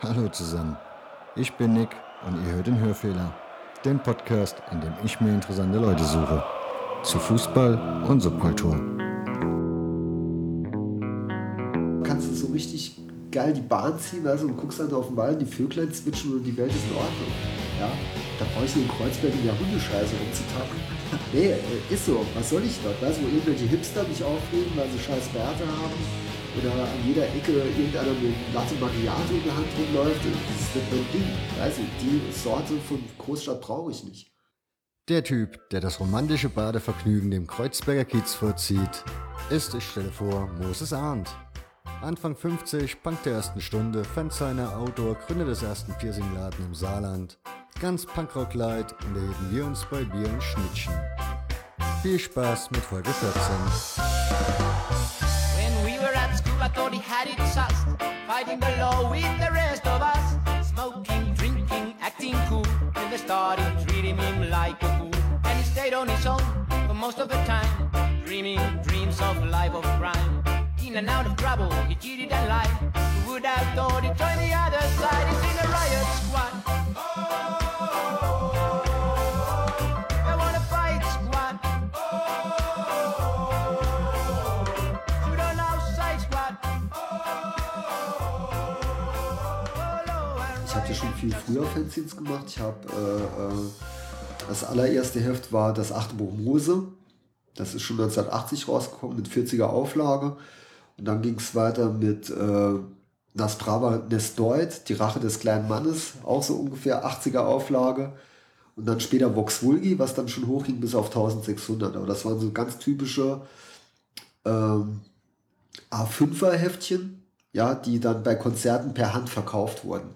Hallo zusammen, ich bin Nick und ihr hört den Hörfehler, den Podcast, in dem ich mir interessante Leute suche. Zu Fußball und Subkultur. Kannst du so richtig geil die Bahn ziehen also, und guckst dann auf den Wald, die Vöglein zwitschern und die Welt ist in Ordnung. Ja? Da brauche ich in Kreuzberg in der Hundescheiße rumzutappen. Nee, äh, ist so. Was soll ich dort? Weißt du, wo irgendwelche Hipster mich aufregen, weil sie scheiß Bärte haben? Oder an jeder Ecke irgendeiner mit Latte Macchiato in der Hand rumläuft. Das ist nicht mein Ding. Du, die Sorte von Großstadt brauche ich nicht. Der Typ, der das romantische Badevergnügen dem Kreuzberger Kiez vorzieht, ist, ich stelle vor, Moses Arndt. Anfang 50, Punk der ersten Stunde, Fansigner, Autor, Gründer des ersten Piercingladen im Saarland. Ganz Punkrock-Light und erheben wir uns bei Bier und Schnittchen. Viel Spaß mit Folge 14. I thought he had it sussed. Fighting the law with the rest of us. Smoking, drinking, acting cool. Then they started treating him like a fool. And he stayed on his own for most of the time. Dreaming dreams of life of crime. In and out of trouble, he cheated and lied. Who would have thought he'd join the other side? He's in a riot squad. Viel früher Fanzines gemacht. Ich habe äh, äh, das allererste Heft war das achte Buch Mose. Das ist schon 1980 rausgekommen mit 40er Auflage. Und dann ging es weiter mit äh, Das Brava Nestoid, Die Rache des kleinen Mannes, auch so ungefähr 80er Auflage. Und dann später Vox Vulgi, was dann schon hochging bis auf 1600. Aber das waren so ganz typische ähm, A5er Heftchen, ja, die dann bei Konzerten per Hand verkauft wurden.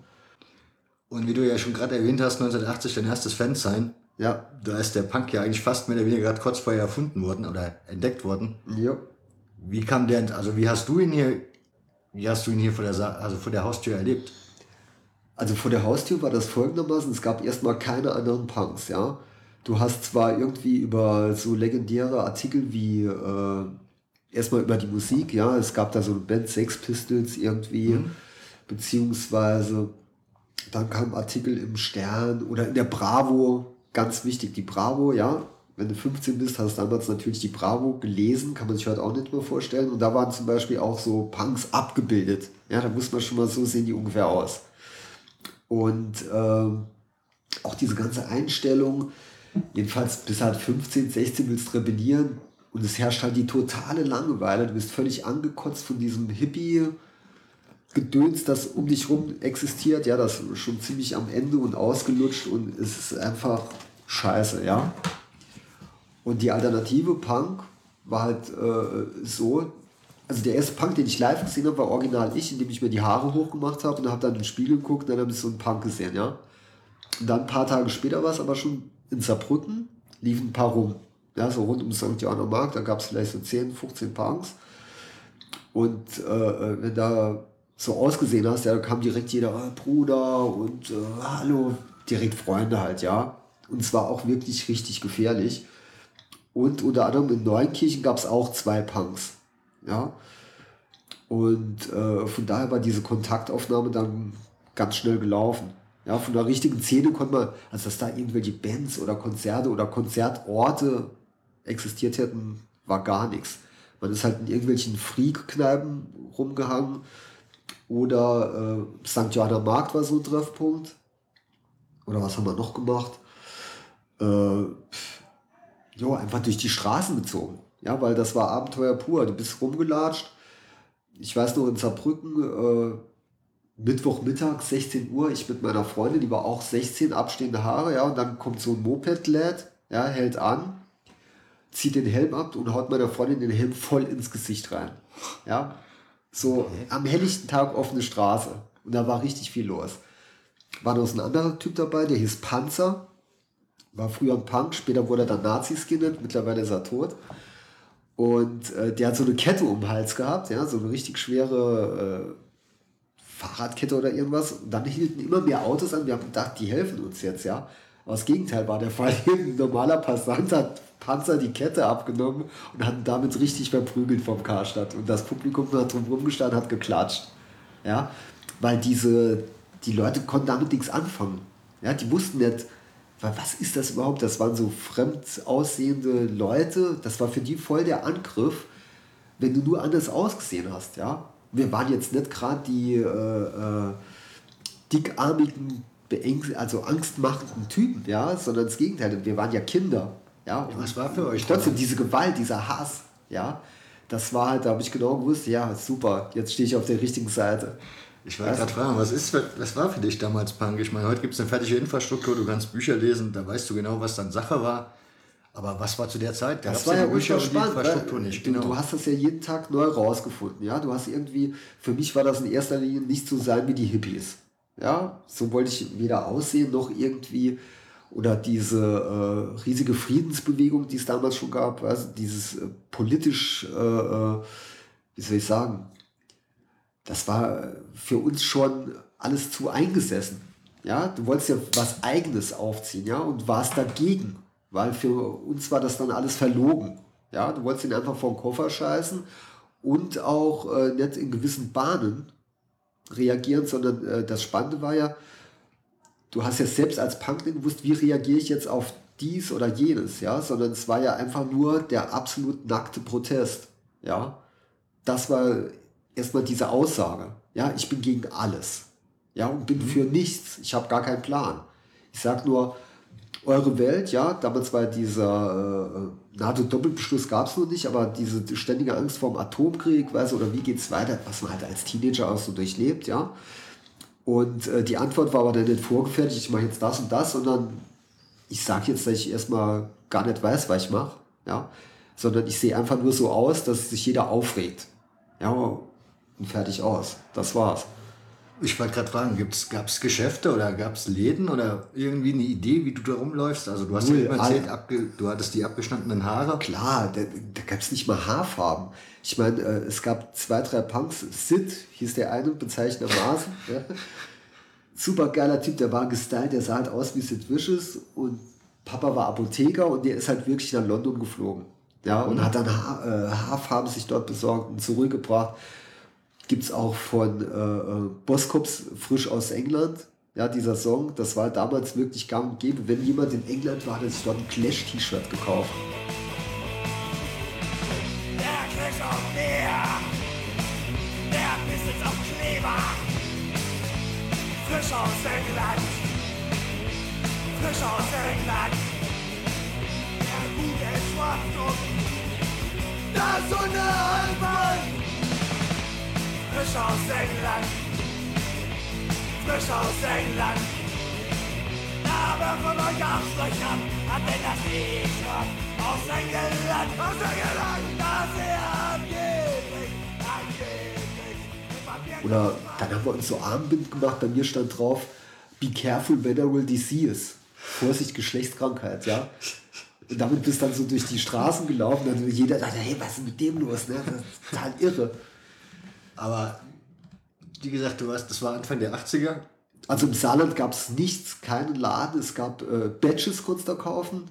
Und wie du ja schon gerade erwähnt hast, 1980 dein erstes Fansign. Ja, Da ist der Punk ja eigentlich fast mehr oder weniger gerade kurz vorher erfunden worden oder entdeckt worden. ja. Wie kam der, also wie hast du ihn hier, wie hast du ihn hier vor der, Sa also vor der Haustür erlebt? Also vor der Haustür war das folgendermaßen, es gab erstmal keine anderen Punks, ja. Du hast zwar irgendwie über so legendäre Artikel wie äh, erstmal über die Musik, ja, es gab da so eine Band Sex Pistols irgendwie, beziehungsweise dann kam Artikel im Stern oder in der Bravo, ganz wichtig, die Bravo, ja. Wenn du 15 bist, hast du damals natürlich die Bravo gelesen, kann man sich heute auch nicht mehr vorstellen. Und da waren zum Beispiel auch so Punks abgebildet. Ja, da muss man schon mal so sehen, die ungefähr aus. Und ähm, auch diese ganze Einstellung, jedenfalls bis halt 15, 16 willst rebellieren und es herrscht halt die totale Langeweile. Du bist völlig angekotzt von diesem Hippie. Gedöns, das um dich rum existiert, ja, das ist schon ziemlich am Ende und ausgelutscht und es ist einfach scheiße, ja. Und die Alternative Punk war halt äh, so, also der erste Punk, den ich live gesehen habe, war original ich, indem ich mir die Haare hochgemacht habe und habe dann in den Spiegel geguckt und dann habe ich so einen Punk gesehen, ja. Und dann ein paar Tage später war es aber schon in Saarbrücken, liefen ein paar rum. Ja, so rund um St. Johanna Markt, da gab es vielleicht so 10, 15 Punks. Und äh, wenn da so ausgesehen hast, ja, da kam direkt jeder, ah, Bruder und äh, hallo, direkt Freunde halt, ja. Und es war auch wirklich richtig gefährlich. Und unter anderem in Neunkirchen gab es auch zwei Punks, ja. Und äh, von daher war diese Kontaktaufnahme dann ganz schnell gelaufen. Ja, von der richtigen Szene konnte man, also dass da irgendwelche Bands oder Konzerte oder Konzertorte existiert hätten, war gar nichts. Man ist halt in irgendwelchen Freak-Kneipen rumgehangen oder äh, St. Johanna Markt war so ein Treffpunkt. Oder was haben wir noch gemacht? Äh, jo, einfach durch die Straßen gezogen. Ja, weil das war Abenteuer pur. Du bist rumgelatscht. Ich weiß noch in Saarbrücken, äh, Mittwochmittag, 16 Uhr, ich mit meiner Freundin, die war auch 16, abstehende Haare, ja, und dann kommt so ein Moped-Lad, ja, hält an, zieht den Helm ab und haut meiner Freundin den Helm voll ins Gesicht rein. Ja, so am helllichten Tag offene Straße. Und da war richtig viel los. War noch so ein anderer Typ dabei, der hieß Panzer. War früher ein Punk, später wurde er dann Nazi-Skinhead, mittlerweile ist er tot. Und äh, der hat so eine Kette um den Hals gehabt, ja, so eine richtig schwere äh, Fahrradkette oder irgendwas. Und dann hielten immer mehr Autos an. Wir haben gedacht, die helfen uns jetzt, ja. Aber das Gegenteil war der Fall. Ein normaler Passant hat Panzer die Kette abgenommen und hat damit richtig verprügelt vom Karstadt. Und das Publikum hat drumherum gestanden, hat geklatscht. Ja, weil diese die Leute konnten damit nichts anfangen. Ja, die wussten nicht, was ist das überhaupt? Das waren so fremd aussehende Leute. Das war für die voll der Angriff, wenn du nur anders ausgesehen hast. Ja? Wir waren jetzt nicht gerade die äh, äh, dickarmigen, also angstmachenden Typen, ja? sondern das Gegenteil. Wir waren ja Kinder. Ja? ja was war für euch? Trotzdem diese Gewalt, dieser Hass. Ja? Das war halt, da habe ich genau gewusst, ja, super, jetzt stehe ich auf der richtigen Seite. Ich wollte gerade fragen, was, ist, was war für dich damals Punk? Ich meine, heute gibt es eine fertige Infrastruktur, du kannst Bücher lesen, da weißt du genau, was dann Sache war. Aber was war zu der Zeit? Da das war ja Bücher spannend. Infrastruktur nicht. Genau. Du hast das ja jeden Tag neu rausgefunden. Ja? Du hast irgendwie, für mich war das in erster Linie nicht so sein wie die Hippies. Ja? So wollte ich weder aussehen noch irgendwie oder diese äh, riesige Friedensbewegung, die es damals schon gab, also dieses äh, politisch, äh, äh wie soll ich sagen, das war für uns schon alles zu eingesessen. Ja, du wolltest ja was Eigenes aufziehen, ja, und warst dagegen, weil für uns war das dann alles verlogen. Ja, du wolltest ihn einfach vom Koffer scheißen und auch äh, nicht in gewissen Bahnen reagieren, sondern äh, das Spannende war ja, du hast ja selbst als Punk nicht gewusst, wie reagiere ich jetzt auf dies oder jenes, ja, sondern es war ja einfach nur der absolut nackte Protest, ja. Das war erstmal diese Aussage, ja, ich bin gegen alles, ja, und bin mhm. für nichts, ich habe gar keinen Plan. Ich sage nur, eure Welt, ja, damals war dieser äh, NATO-Doppelbeschluss gab es noch nicht, aber diese ständige Angst vor dem Atomkrieg, weißt du, oder wie geht es weiter, was man halt als Teenager auch so durchlebt, ja. Und äh, die Antwort war aber dann nicht vorgefertigt, ich mache jetzt das und das, sondern ich sage jetzt, dass ich erstmal gar nicht weiß, was ich mache, ja, sondern ich sehe einfach nur so aus, dass sich jeder aufregt. Ja, und fertig aus. Das war's. Ich wollte gerade fragen, gab es Geschäfte oder gab es Läden oder irgendwie eine Idee, wie du da rumläufst? Also du hast Null, ja immer erzählt, du hattest die abgeschnittenen Haare. Klar, da, da gab es nicht mal Haarfarben. Ich meine, äh, es gab zwei, drei Punks. Sid hieß der eine, bezeichnermaßen. ja. Super geiler Typ, der war gestylt, der sah halt aus wie Sid Vicious und Papa war Apotheker und der ist halt wirklich nach London geflogen. Ja, und mhm. hat dann Haar, äh, Haarfarben sich dort besorgt und zurückgebracht gibt es auch von äh, äh Boskops frisch aus England. Ja, dieser Song, das war damals wirklich gang und gäbe. Wenn jemand in England war, hat er sich dort ein Clash-T-Shirt gekauft. Der der frisch aus England, frisch aus England, der gute Schwarzduft, das Sonne Alpen frisch aus England, frisch aus England. Aber von euch Arschlöchern hat denn das nicht aus England, aus England, das er angeblich, angeblich. Oder dann haben wir uns so Armbind gemacht, bei mir stand drauf, be careful venereal disease. Vorsicht, Geschlechtskrankheit, ja. Und damit bist du dann so durch die Straßen gelaufen und jeder dachte, hey, was ist mit dem los? Ne? Das ist total irre. Aber wie gesagt, du weißt, das war Anfang der 80er. Also im Saarland gab es nichts, keinen Laden. Es gab äh, Badges, konntest du kaufen.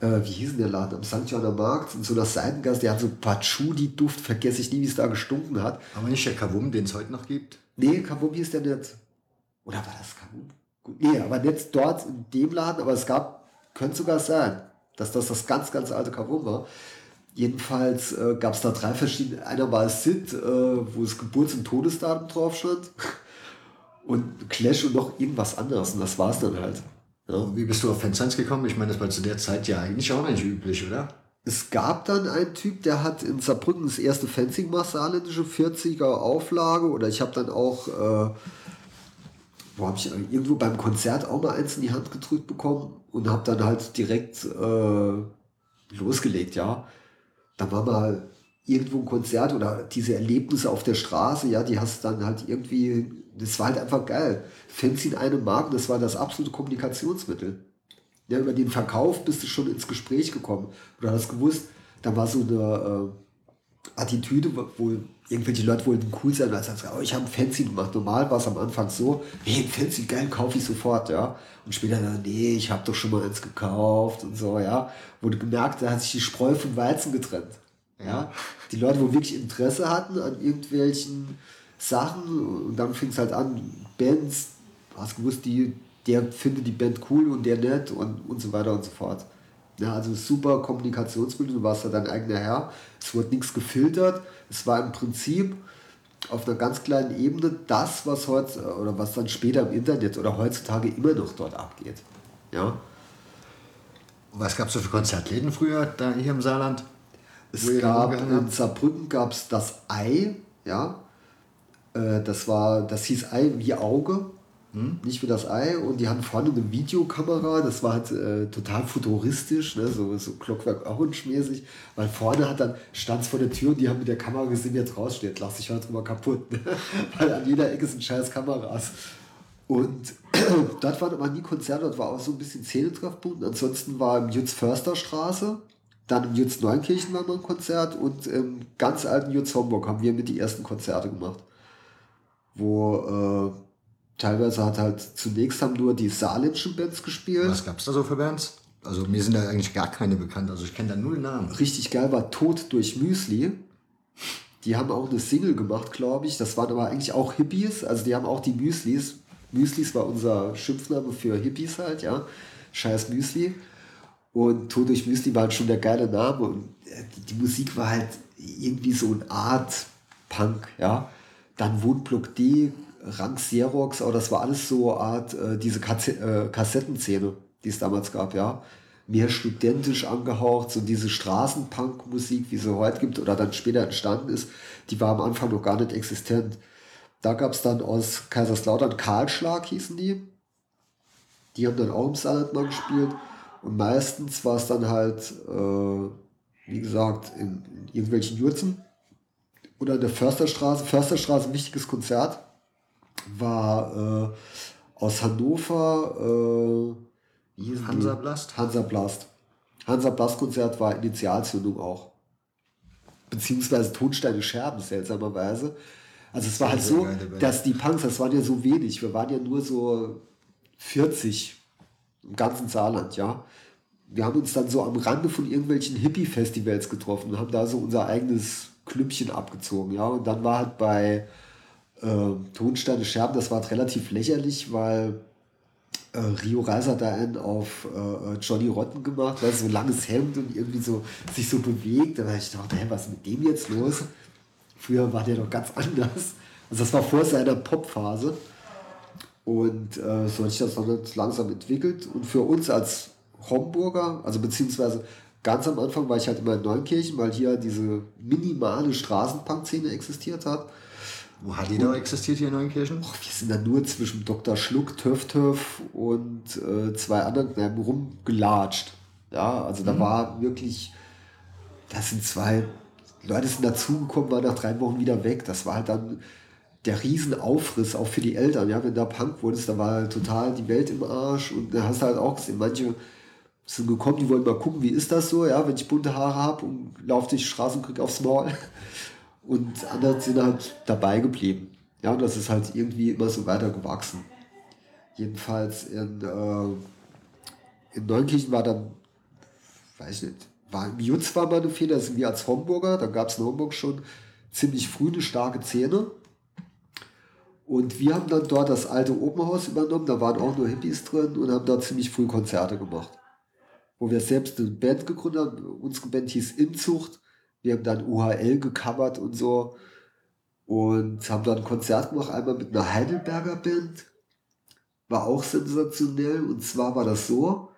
Äh, wie hieß denn der Laden? Am St. Johanner Markt, in so einer Seitengasse, der hat so Patchouli-Duft, vergesse ich nie, wie es da gestunken hat. Aber nicht der Kavum, den es heute noch gibt? Nee, Kavum hieß der nicht. Oder war das Kavum? Nee, aber nicht dort in dem Laden, aber es gab, könnte sogar sein, dass das das ganz, ganz alte Kavum war. Jedenfalls äh, gab es da drei verschiedene. Einer war Sid, äh, wo das Geburts- und Todesdatum drauf stand. Und Clash und noch irgendwas anderes. Und das war es dann halt. Ja. Wie bist du auf Fansigns gekommen? Ich meine, das war zu der Zeit ja eigentlich auch nicht üblich, oder? Es gab dann einen Typ, der hat in Saarbrücken das erste Fencing gemacht, saarländische 40er Auflage. Oder ich habe dann auch, äh, wo habe ich irgendwo beim Konzert auch mal eins in die Hand gedrückt bekommen und habe dann halt direkt äh, losgelegt, ja da war mal irgendwo ein Konzert oder diese Erlebnisse auf der Straße, ja, die hast dann halt irgendwie, das war halt einfach geil. Fans in einem Markt, das war das absolute Kommunikationsmittel. Ja, über den Verkauf bist du schon ins Gespräch gekommen. Du hast gewusst, da war so eine äh, Attitüde, wo irgendwelche Leute wollten cool sein, als sagst, oh, ich habe ein Fancy gemacht. Normal war es am Anfang so, hey, ein Fancy, geil, kaufe ich sofort, ja. Und später nee, ich habe doch schon mal eins gekauft und so, ja. Wurde gemerkt, da hat sich die Spreu vom Weizen getrennt. Ja. Die Leute, wo wirklich Interesse hatten an irgendwelchen Sachen und dann fing es halt an, Bands, hast gewusst, die, der findet die Band cool und der nett und, und so weiter und so fort. Ja, also super Kommunikationsmittel, du warst ja dein eigener Herr, es wurde nichts gefiltert, es war im Prinzip auf einer ganz kleinen Ebene das, was heute oder was dann später im Internet oder heutzutage immer noch dort abgeht. Ja. Was gab es so für Konzertläden früher da hier im Saarland? Es gab in Saarbrücken gab es das Ei, ja. Äh, das war, das hieß Ei wie Auge, hm? nicht wie das Ei. Und die hatten vorne eine Videokamera, das war halt äh, total futuristisch, ne? so, so Clockwork Orange mäßig. Weil vorne hat dann, stand vor der Tür und die haben mit der Kamera gesehen, wie jetzt raussteht. Lass dich heute mal kaputt. Ne? Weil an jeder Ecke sind scheiß Kameras. Und dort waren aber nie Konzerte, dort war auch so ein bisschen Szenetreffpunkt. Ansonsten war im Jutz Förster Straße, dann im Jutz Neunkirchen war mal ein Konzert und im ganz alten Jutz Homburg haben wir mit die ersten Konzerte gemacht. Wo äh, teilweise hat halt zunächst haben nur die saarländischen Bands gespielt. Was gab es da so für Bands? Also mir sind da eigentlich gar keine bekannt, also ich kenne da null Namen. Richtig geil war Tod durch Müsli. Die haben auch eine Single gemacht, glaube ich. Das waren aber eigentlich auch Hippies. Also die haben auch die Müslis Müslis war unser Schimpfname für Hippies halt, ja. Scheiß Müsli. Und Tod durch Müsli war halt schon der geile Name. Und äh, die, die Musik war halt irgendwie so eine Art Punk, ja. Dann Wohnblock D, Rank Xerox, aber das war alles so eine Art, äh, diese äh, Kassettenszene, die es damals gab, ja. Mehr studentisch angehaucht, so diese Straßenpunk-Musik, wie sie heute gibt oder dann später entstanden ist, die war am Anfang noch gar nicht existent. Da gab es dann aus Kaiserslautern Karlschlag hießen die. Die haben dann auch im mal gespielt. Und meistens war es dann halt, äh, wie gesagt, in, in irgendwelchen Jurzen. Oder in der Försterstraße. Försterstraße, ein wichtiges Konzert, war äh, aus Hannover. Äh, Hansa Blast? Hansa Blast. Hansa Blast Konzert war Initialzündung auch. Beziehungsweise Tonsteine Scherben, seltsamerweise. Also es war halt so, dass die Punks, das waren ja so wenig. Wir waren ja nur so 40 im ganzen Saarland, ja. Wir haben uns dann so am Rande von irgendwelchen Hippie-Festivals getroffen und haben da so unser eigenes Klüppchen abgezogen, ja. Und dann war halt bei äh, Tonsteine Scherben, das war relativ lächerlich, weil äh, Rio Reiser da einen auf äh, Johnny Rotten gemacht, weil so langes Hemd und irgendwie so sich so bewegt. Da habe ich gedacht, was ist mit dem jetzt los? Früher war der doch ganz anders. Also das war vor seiner Popphase. Und äh, so hat sich das dann langsam entwickelt. Und für uns als Homburger, also beziehungsweise ganz am Anfang war ich halt immer in Neunkirchen, weil hier diese minimale Straßenpunk-Szene existiert hat. Wo hat die da existiert hier in Neunkirchen? Och, wir sind da nur zwischen Dr. Schluck, Töff Töff und äh, zwei anderen Kneipen rumgelatscht. Ja, also da mhm. war wirklich, das sind zwei Leute sind dazugekommen, waren nach drei Wochen wieder weg. Das war halt dann der Riesenaufriss, auch für die Eltern. Ja, wenn da Punk wurdest, da war halt total die Welt im Arsch. Und da hast du halt auch gesehen, manche sind gekommen, die wollen mal gucken, wie ist das so, ja, wenn ich bunte Haare habe und laufe durch die Straßen und krieg aufs Maul. Und andere sind halt dabei geblieben. Ja, und das ist halt irgendwie immer so weiter gewachsen. Jedenfalls in, äh, in Neunkirchen war dann, weiß ich nicht, war im Jutz war mal eine Fehler, sind wir als Homburger, da gab es in Homburg schon ziemlich früh eine starke Szene. Und wir haben dann dort das alte Opernhaus übernommen, da waren auch nur Hippies drin und haben da ziemlich früh Konzerte gemacht. Wo wir selbst eine Band gegründet haben, unsere Band hieß Inzucht, wir haben dann UHL gecovert und so und haben dann ein Konzert gemacht, einmal mit einer Heidelberger Band, war auch sensationell und zwar war das so,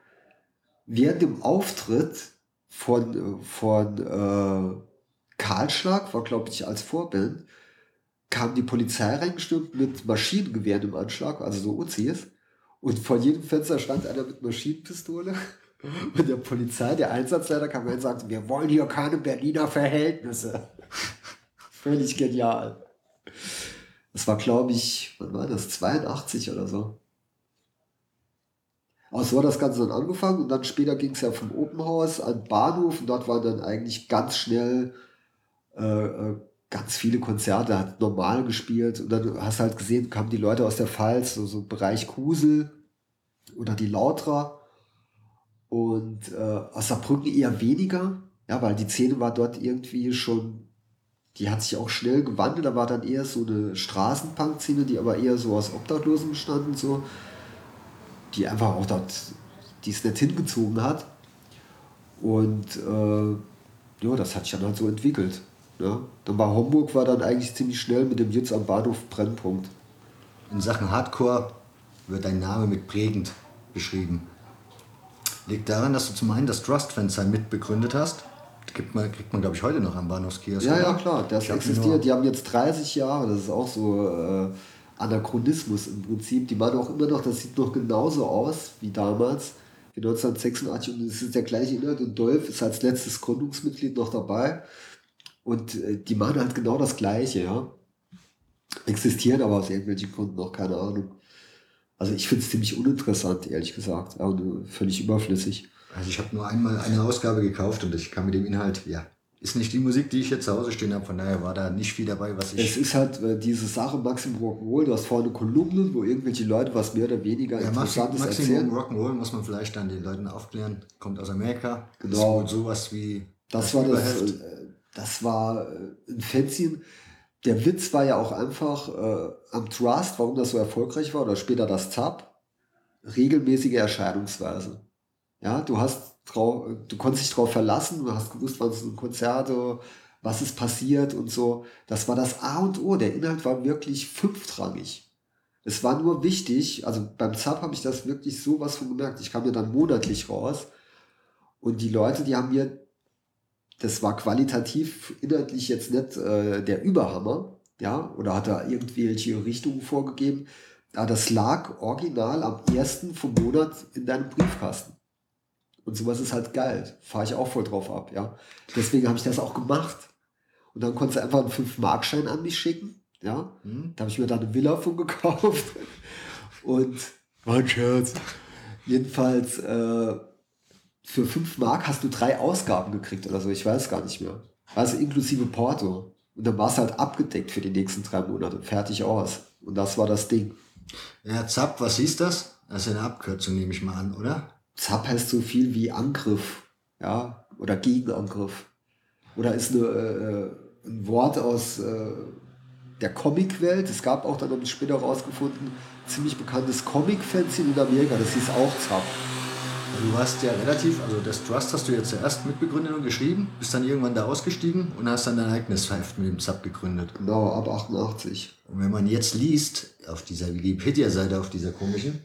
während dem Auftritt von, von äh, Karlschlag, war glaube ich als Vorband, kam die Polizei reingestürmt mit Maschinengewehren im Anschlag, also so Uzis. Und vor jedem Fenster stand einer mit Maschinenpistole. Und der Polizei, der Einsatzleiter kam rein und sagte, wir wollen hier keine Berliner Verhältnisse. Völlig genial. Das war, glaube ich, wann war das? 82 oder so. Aber so hat das Ganze dann angefangen und dann später ging es ja vom Open House an Bahnhof und dort waren dann eigentlich ganz schnell äh, äh, ganz viele Konzerte, hat normal gespielt und dann hast du halt gesehen, kamen die Leute aus der Pfalz, so, so Bereich Kusel oder die Lautra und äh, aus Saarbrücken eher weniger, ja, weil die Szene war dort irgendwie schon, die hat sich auch schnell gewandelt. Da war dann eher so eine Straßenpunk-Szene, die aber eher so aus Obdachlosen bestand und so, die einfach auch dort, die es nicht hingezogen hat. Und äh, ja, das hat sich dann halt so entwickelt. Ja. Dann war Homburg war dann eigentlich ziemlich schnell mit dem Jutz am Bahnhof Brennpunkt. In Sachen Hardcore wird dein Name mit prägend beschrieben. Liegt daran, dass du zum einen das Trust-Fansign mitbegründet hast. Kriegt man, kriegt man glaube ich, heute noch am Bahnhofskiosk. Ja, oder? ja, klar, das Ich existiert. Die haben jetzt 30 Jahre, das ist auch so äh, Anachronismus im Prinzip. Die machen auch immer noch, das sieht noch genauso aus wie damals, wie 1986 und es ist der gleiche Inhalt und Dolph ist als letztes Gründungsmitglied noch dabei und äh, die machen halt genau das Gleiche, ja. Existieren aber aus irgendwelchen Gründen noch, keine Ahnung. Also ich finde es ziemlich uninteressant, ehrlich gesagt, und äh, völlig überflüssig. Also ich habe nur einmal eine Ausgabe gekauft und ich kann mit dem Inhalt, ja, ist nicht die Musik, die ich jetzt zu Hause stehen habe. Von daher war da nicht viel dabei, was Es ich. ist halt äh, diese Sache Maxim Rock'n'Roll, du hast vorne Kolumnen, wo irgendwelche Leute was mehr oder weniger Ja, Maxim, Interessantes Maximum erzählen. Rock'n'Roll muss man vielleicht dann den Leuten aufklären. Kommt aus Amerika. Genau. Ist wohl sowas wie. Das war das, äh, das war äh, ein Fanzine. Der Witz war ja auch einfach äh, am Trust, warum das so erfolgreich war, oder später das Zap, regelmäßige Erscheinungsweise. Ja, du hast drauf, du konntest dich darauf verlassen, du hast gewusst, wann sind Konzerte, was ist passiert und so. Das war das A und O. Der Inhalt war wirklich fünftrangig. Es war nur wichtig, also beim Zap habe ich das wirklich so was von gemerkt. Ich kam ja dann monatlich raus und die Leute, die haben mir das war qualitativ inhaltlich jetzt nicht äh, der Überhammer, ja, oder hat er irgendwelche Richtungen vorgegeben, aber das lag original am ersten vom Monat in deinem Briefkasten. Und sowas ist halt geil. Fahre ich auch voll drauf ab, ja. Deswegen habe ich das auch gemacht. Und dann konntest du einfach einen 5-Mark-Schein an mich schicken, ja. Hm? Da habe ich mir dann eine Villa von gekauft. Und war ein Scherz. Jedenfalls, äh, für 5 Mark hast du drei Ausgaben gekriegt oder so, ich weiß gar nicht mehr. Also inklusive Porto. Und dann war es halt abgedeckt für die nächsten drei Monate. Fertig aus. Und das war das Ding. Ja, Zap, was hieß das? Das ist eine Abkürzung, nehme ich mal an, oder? Zap heißt so viel wie Angriff, ja, oder Gegenangriff. Oder ist eine, äh, ein Wort aus äh, der Comicwelt. Es gab auch dann, später rausgefunden, ziemlich bekanntes Comic-Fanzine in Amerika, das hieß auch Zap. Du warst ja relativ, also das Trust hast du ja zuerst mitbegründet und geschrieben, bist dann irgendwann da ausgestiegen und hast dann dein eigenes Heft mit dem Zap gegründet. Genau, ab 88. Und wenn man jetzt liest, auf dieser Wikipedia-Seite, auf dieser komischen,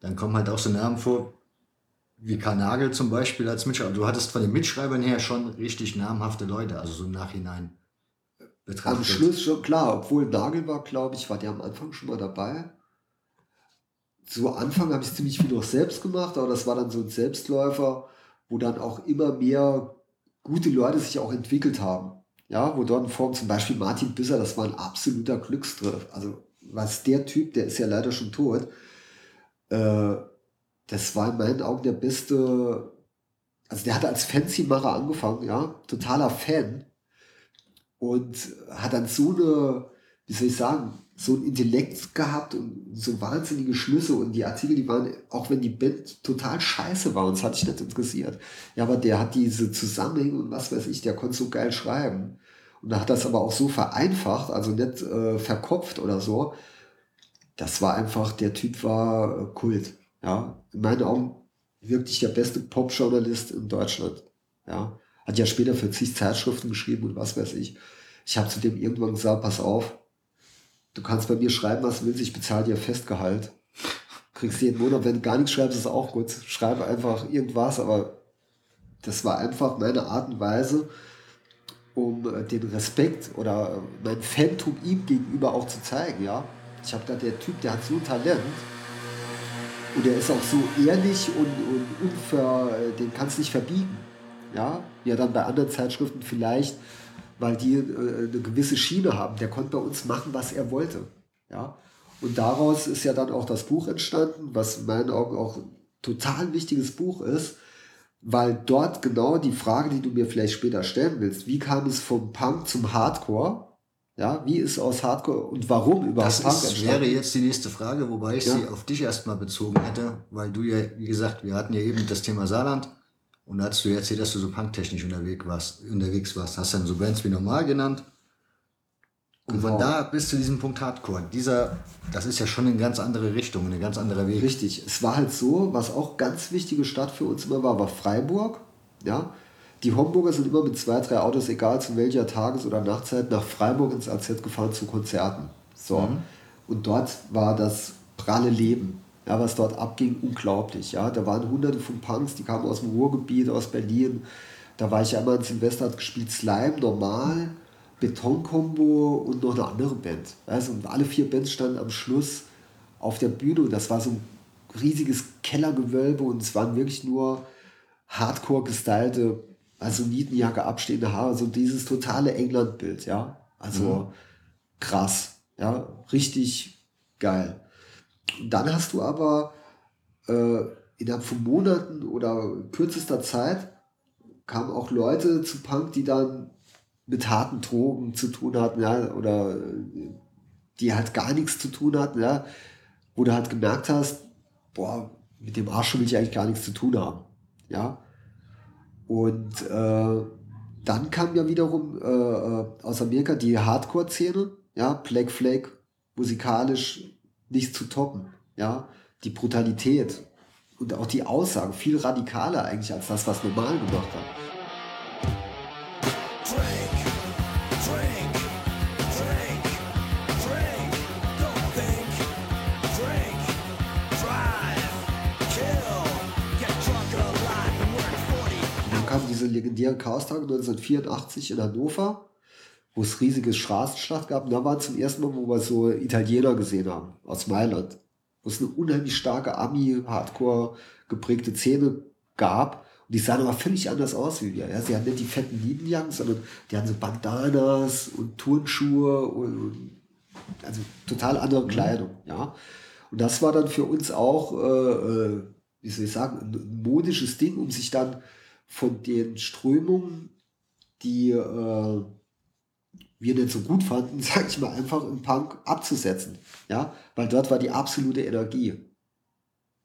dann kommen halt auch so Namen vor, wie Karl Nagel zum Beispiel als Mitschreiber. Du hattest von den Mitschreibern her schon richtig namhafte Leute, also so im Nachhinein betrachtet. Am Schluss schon klar, obwohl Nagel war, glaube ich, war der am Anfang schon mal dabei. So Anfang habe ich ziemlich viel noch selbst gemacht, aber das war dann so ein Selbstläufer, wo dann auch immer mehr gute Leute sich auch entwickelt haben. Ja, wo dort in Form zum Beispiel Martin Bisser, das war ein absoluter Glückstriff. Also was der Typ, der ist ja leider schon tot, äh, das war in meinen Augen der beste, also der hat als Fancy-Macher angefangen, ja, totaler Fan und hat dann so eine, wie soll ich sagen, so ein Intellekt gehabt und so wahnsinnige Schlüsse und die Artikel, die waren, auch wenn die Band total scheiße war, uns hat sich nicht interessiert. Ja, aber der hat diese Zusammenhänge und was weiß ich, der konnte so geil schreiben. Und da hat das aber auch so vereinfacht, also nicht äh, verkopft oder so. Das war einfach, der Typ war äh, Kult. Ja, in meinen Augen wirklich der beste Pop-Journalist in Deutschland. Ja, hat ja später für zig Zeitschriften geschrieben und was weiß ich. Ich habe zu dem irgendwann gesagt, pass auf, du kannst bei mir schreiben, was du willst, ich bezahle dir Festgehalt. Kriegst jeden Monat, wenn du gar nichts schreibst, ist auch gut. Schreibe einfach irgendwas, aber das war einfach meine Art und Weise, um äh, den Respekt oder äh, mein Phantom ihm gegenüber auch zu zeigen, ja. Ich habe da der Typ, der hat so ein Talent und der ist auch so ehrlich und, und unver, äh, den kannst du nicht verbiegen, ja. Ja, dann bei anderen Zeitschriften vielleicht, weil die äh, eine gewisse Schiene haben. Der konnte bei uns machen, was er wollte, ja. Und daraus ist ja dann auch das Buch entstanden, was in meinen Augen auch ein total wichtiges Buch ist, weil dort genau die Frage, die du mir vielleicht später stellen willst, wie kam es vom Punk zum Hardcore? Ja, wie ist aus Hardcore und warum überhaupt Das Punk ist, wäre jetzt die nächste Frage, wobei ich Ja. sie auf dich erstmal bezogen hätte, weil du ja, wie gesagt, wir hatten ja eben das Thema Saarland und da hast du erzählt, dass du so punktechnisch unterwegs warst, unterwegs warst. Hast dann so Bands wie normal genannt Und von Genau. da bis zu diesem Punkt Hardcore, dieser, das ist ja schon eine ganz andere Richtung, eine ganz andere Weg. Richtig. Es war halt so, was auch ganz wichtige Stadt für uns immer war, war Freiburg. Ja. Die Homburger sind immer mit zwei, drei Autos, egal zu welcher Tages- oder Nachtzeit, nach Freiburg ins AZ gefahren zu Konzerten. So. Und dort war das pralle Leben. Ja, was dort abging, unglaublich. Ja, da waren hunderte von Punks, die kamen aus dem Ruhrgebiet, aus Berlin. Da war ich einmal in Silvester, hat gespielt Slime, Normal, Betonkombo und noch eine andere Band. Also, alle vier Bands standen am Schluss auf der Bühne und das war so ein riesiges Kellergewölbe und es waren wirklich nur hardcore gestylte, also Nietenjacke, abstehende Haare, so dieses totale England-Bild, ja. Also krass, ja, richtig geil. Dann hast du aber äh, innerhalb von Monaten oder kürzester Zeit kamen auch Leute zu Punk, die dann mit harten Drogen zu tun hatten, ja, oder äh, die halt gar nichts zu tun hatten, ja, wo du halt gemerkt hast, boah, mit dem Arsch will ich eigentlich gar nichts zu tun haben, ja. Und äh, dann kam ja wiederum äh, äh, aus Amerika die Hardcore-Szene, ja, Black Flag, musikalisch nicht zu toppen, ja, die Brutalität und auch die Aussagen viel radikaler eigentlich als das, was normal gemacht hat. Drink, drink, drink, drink. Don't think, drink, drive, kill. Get drunk or alive and work 40. Dann kam diese legendäre Chaos-Tage 1984 in Hannover, wo es riesige Straßenschlacht gab. Und da war zum ersten Mal, wo wir so Italiener gesehen haben, aus Mailand. Wo es eine unheimlich starke Ami-Hardcore geprägte Szene gab. Und die sahen aber völlig anders aus wie wir. Ja, sie hatten nicht die fetten Linienjacken, sondern die hatten so Bandanas und Turnschuhe und, und also total andere Kleidung, ja. Und das war dann für uns auch, äh, äh, wie soll ich sagen, ein, ein modisches Ding, um sich dann von den Strömungen, die äh, wir nicht so gut fanden, sag ich mal, einfach im Punk abzusetzen, ja, weil dort war die absolute Energie.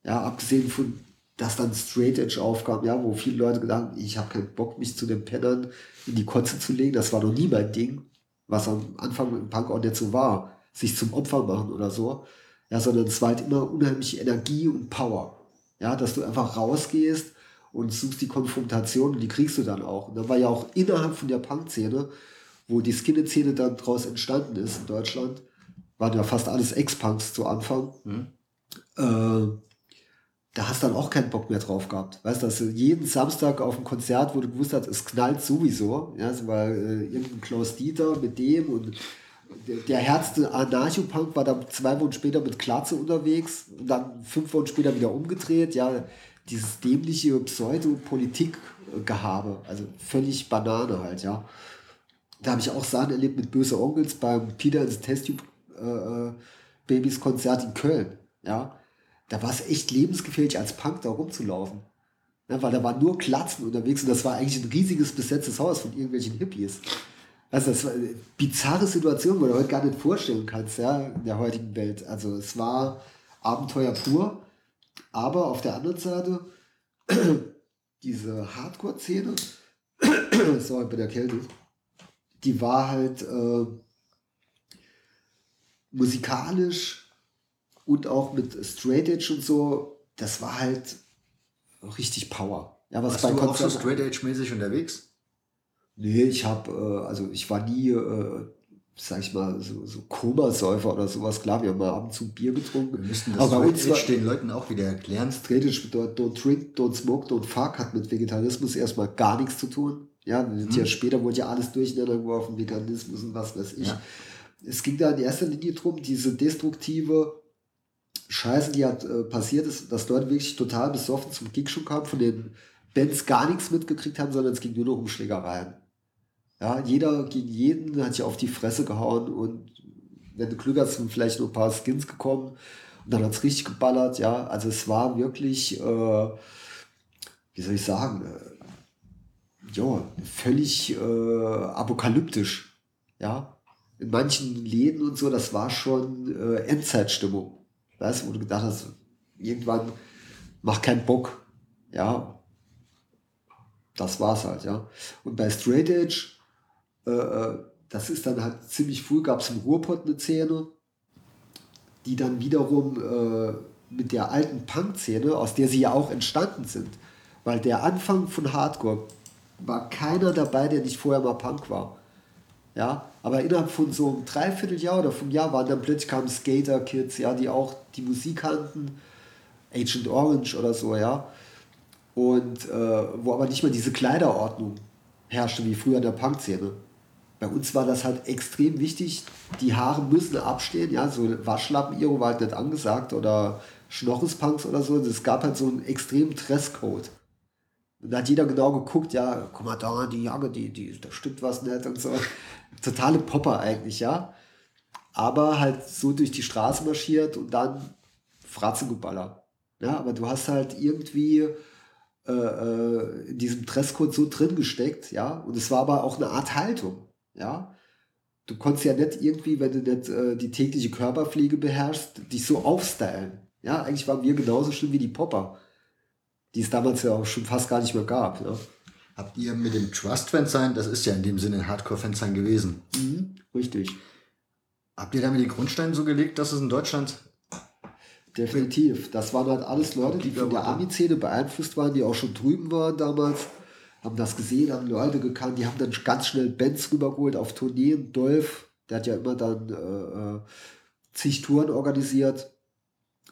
Ja, abgesehen von, dass dann Straight Edge aufkam, ja, wo viele Leute gedacht haben, ich habe keinen Bock, mich zu den Pennern in die Kotze zu legen, das war noch nie mein Ding, was am Anfang im Punk auch nicht so war, sich zum Opfer machen oder so, ja, sondern es war halt immer unheimlich Energie und Power, ja, dass du einfach rausgehst und suchst die Konfrontation und die kriegst du dann auch. Und dann war ja auch innerhalb von der Punk-Szene, wo die Skinhead-Szene dann draus entstanden ist in Deutschland, waren ja fast alles Ex-Punks zu Anfang. Äh, da hast du dann auch keinen Bock mehr drauf gehabt. Weißt du, dass du jeden Samstag auf dem Konzert, wo du gewusst hast, es knallt sowieso. Ja, es war äh, irgendein Klaus Dieter mit dem und der, der härteste Anarcho-Punk war dann zwei Wochen später mit Klatze unterwegs und dann fünf Wochen später wieder umgedreht. Ja, dieses dämliche Pseudopolitik-Gehabe, also völlig Banane halt, ja. Da habe ich auch Sachen erlebt mit Böse Onkels beim Peter ins Testtube äh, Babys Konzert in Köln, ja. Da war es echt lebensgefährlich, als Punk da rumzulaufen. Ja, weil da waren nur Klatzen unterwegs und das war eigentlich ein riesiges besetztes Haus von irgendwelchen Hippies. Also das war eine bizarre Situation, wo du heute gar nicht vorstellen kannst, ja, in der heutigen Welt. Also es war Abenteuer pur, aber auf der anderen Seite diese Hardcore-Szene, sorry, ich bin erkältet, die war halt äh, musikalisch und auch mit Straight Edge und so, das war halt richtig Power. Ja, was Warst bei du auch so straight edge mäßig unterwegs? Nee, ich habe, äh, also ich war nie, äh, sag ich mal, so, so Komasäufer oder sowas. Klar, wir haben mal ab und zu Bier getrunken. Wir müssten das aber bei uns war, den Leuten auch wieder erklären. Straight Edge bedeutet don't drink, don't smoke, don't fuck, hat mit Vegetarismus erstmal gar nichts zu tun. Ja, sind ja später wurde ja alles durcheinander geworfen, Veganismus und was weiß ich. Ja. Es ging da in erster Linie drum, diese destruktive Scheiße, die halt äh, passiert ist, dass Leute wirklich total besoffen zum Gig schon kamen, von den Bands gar nichts mitgekriegt haben, sondern es ging nur noch um Schlägereien. Ja, jeder gegen jeden hat sich auf die Fresse gehauen und wenn du Glück hast, sind vielleicht nur ein paar Skins gekommen und dann hat es richtig geballert, ja. Also es war wirklich, äh, wie soll ich sagen, äh, ja, völlig äh, apokalyptisch, ja. In manchen Läden und so, das war schon äh, Endzeitstimmung. Weißt du, wo du gedacht hast, irgendwann macht keinen Bock, ja. Das war's halt, ja. Und bei Straight Edge, äh, äh, das ist dann halt ziemlich früh, gab es im Ruhrpott eine Szene, die dann wiederum äh, mit der alten Punk-Szene, aus der sie ja auch entstanden sind, weil der Anfang von Hardcore war keiner dabei, der nicht vorher mal Punk war. Ja, aber innerhalb von so einem Dreivierteljahr oder vom Jahr waren dann plötzlich kamen Skater-Kids, ja, die auch die Musik kannten, Agent Orange oder so, ja. Und äh, wo aber nicht mehr diese Kleiderordnung herrschte wie früher in der Punk-Szene. Bei uns war das halt extrem wichtig, die Haare müssen abstehen, ja, so Waschlappen-Iro war halt nicht angesagt oder Schnochespunks oder so. Es gab halt so einen extremen Dresscode. Und da hat jeder genau geguckt, ja, guck mal da, die Jacke, die, die, da stimmt was nicht und so. Totale Popper eigentlich, ja. Aber halt so durch die Straße marschiert und dann Fratzengeballer. Ja, aber du hast halt irgendwie äh, äh, in diesem Dresscode so drin gesteckt, ja. Und es war aber auch eine Art Haltung. Ja, du konntest ja nicht irgendwie, wenn du nicht äh, die tägliche Körperpflege beherrschst, dich so aufstylen. Ja, eigentlich waren wir genauso schlimm wie die Popper, die es damals ja auch schon fast gar nicht mehr gab. Ja. Habt ihr mit dem Trust-Fan sein, das ist ja in dem Sinne ein Hardcore-Fan sein gewesen. Mhm, richtig. Habt ihr damit den Grundstein so gelegt, dass es in Deutschland Definitiv. Das waren halt alles Leute, die von der Army-Szene beeinflusst waren, die auch schon drüben waren damals haben das gesehen, haben Leute gekannt, die haben dann ganz schnell Bands rübergeholt auf Tourneen. Dolph, der hat ja immer dann äh, äh, zig Touren organisiert.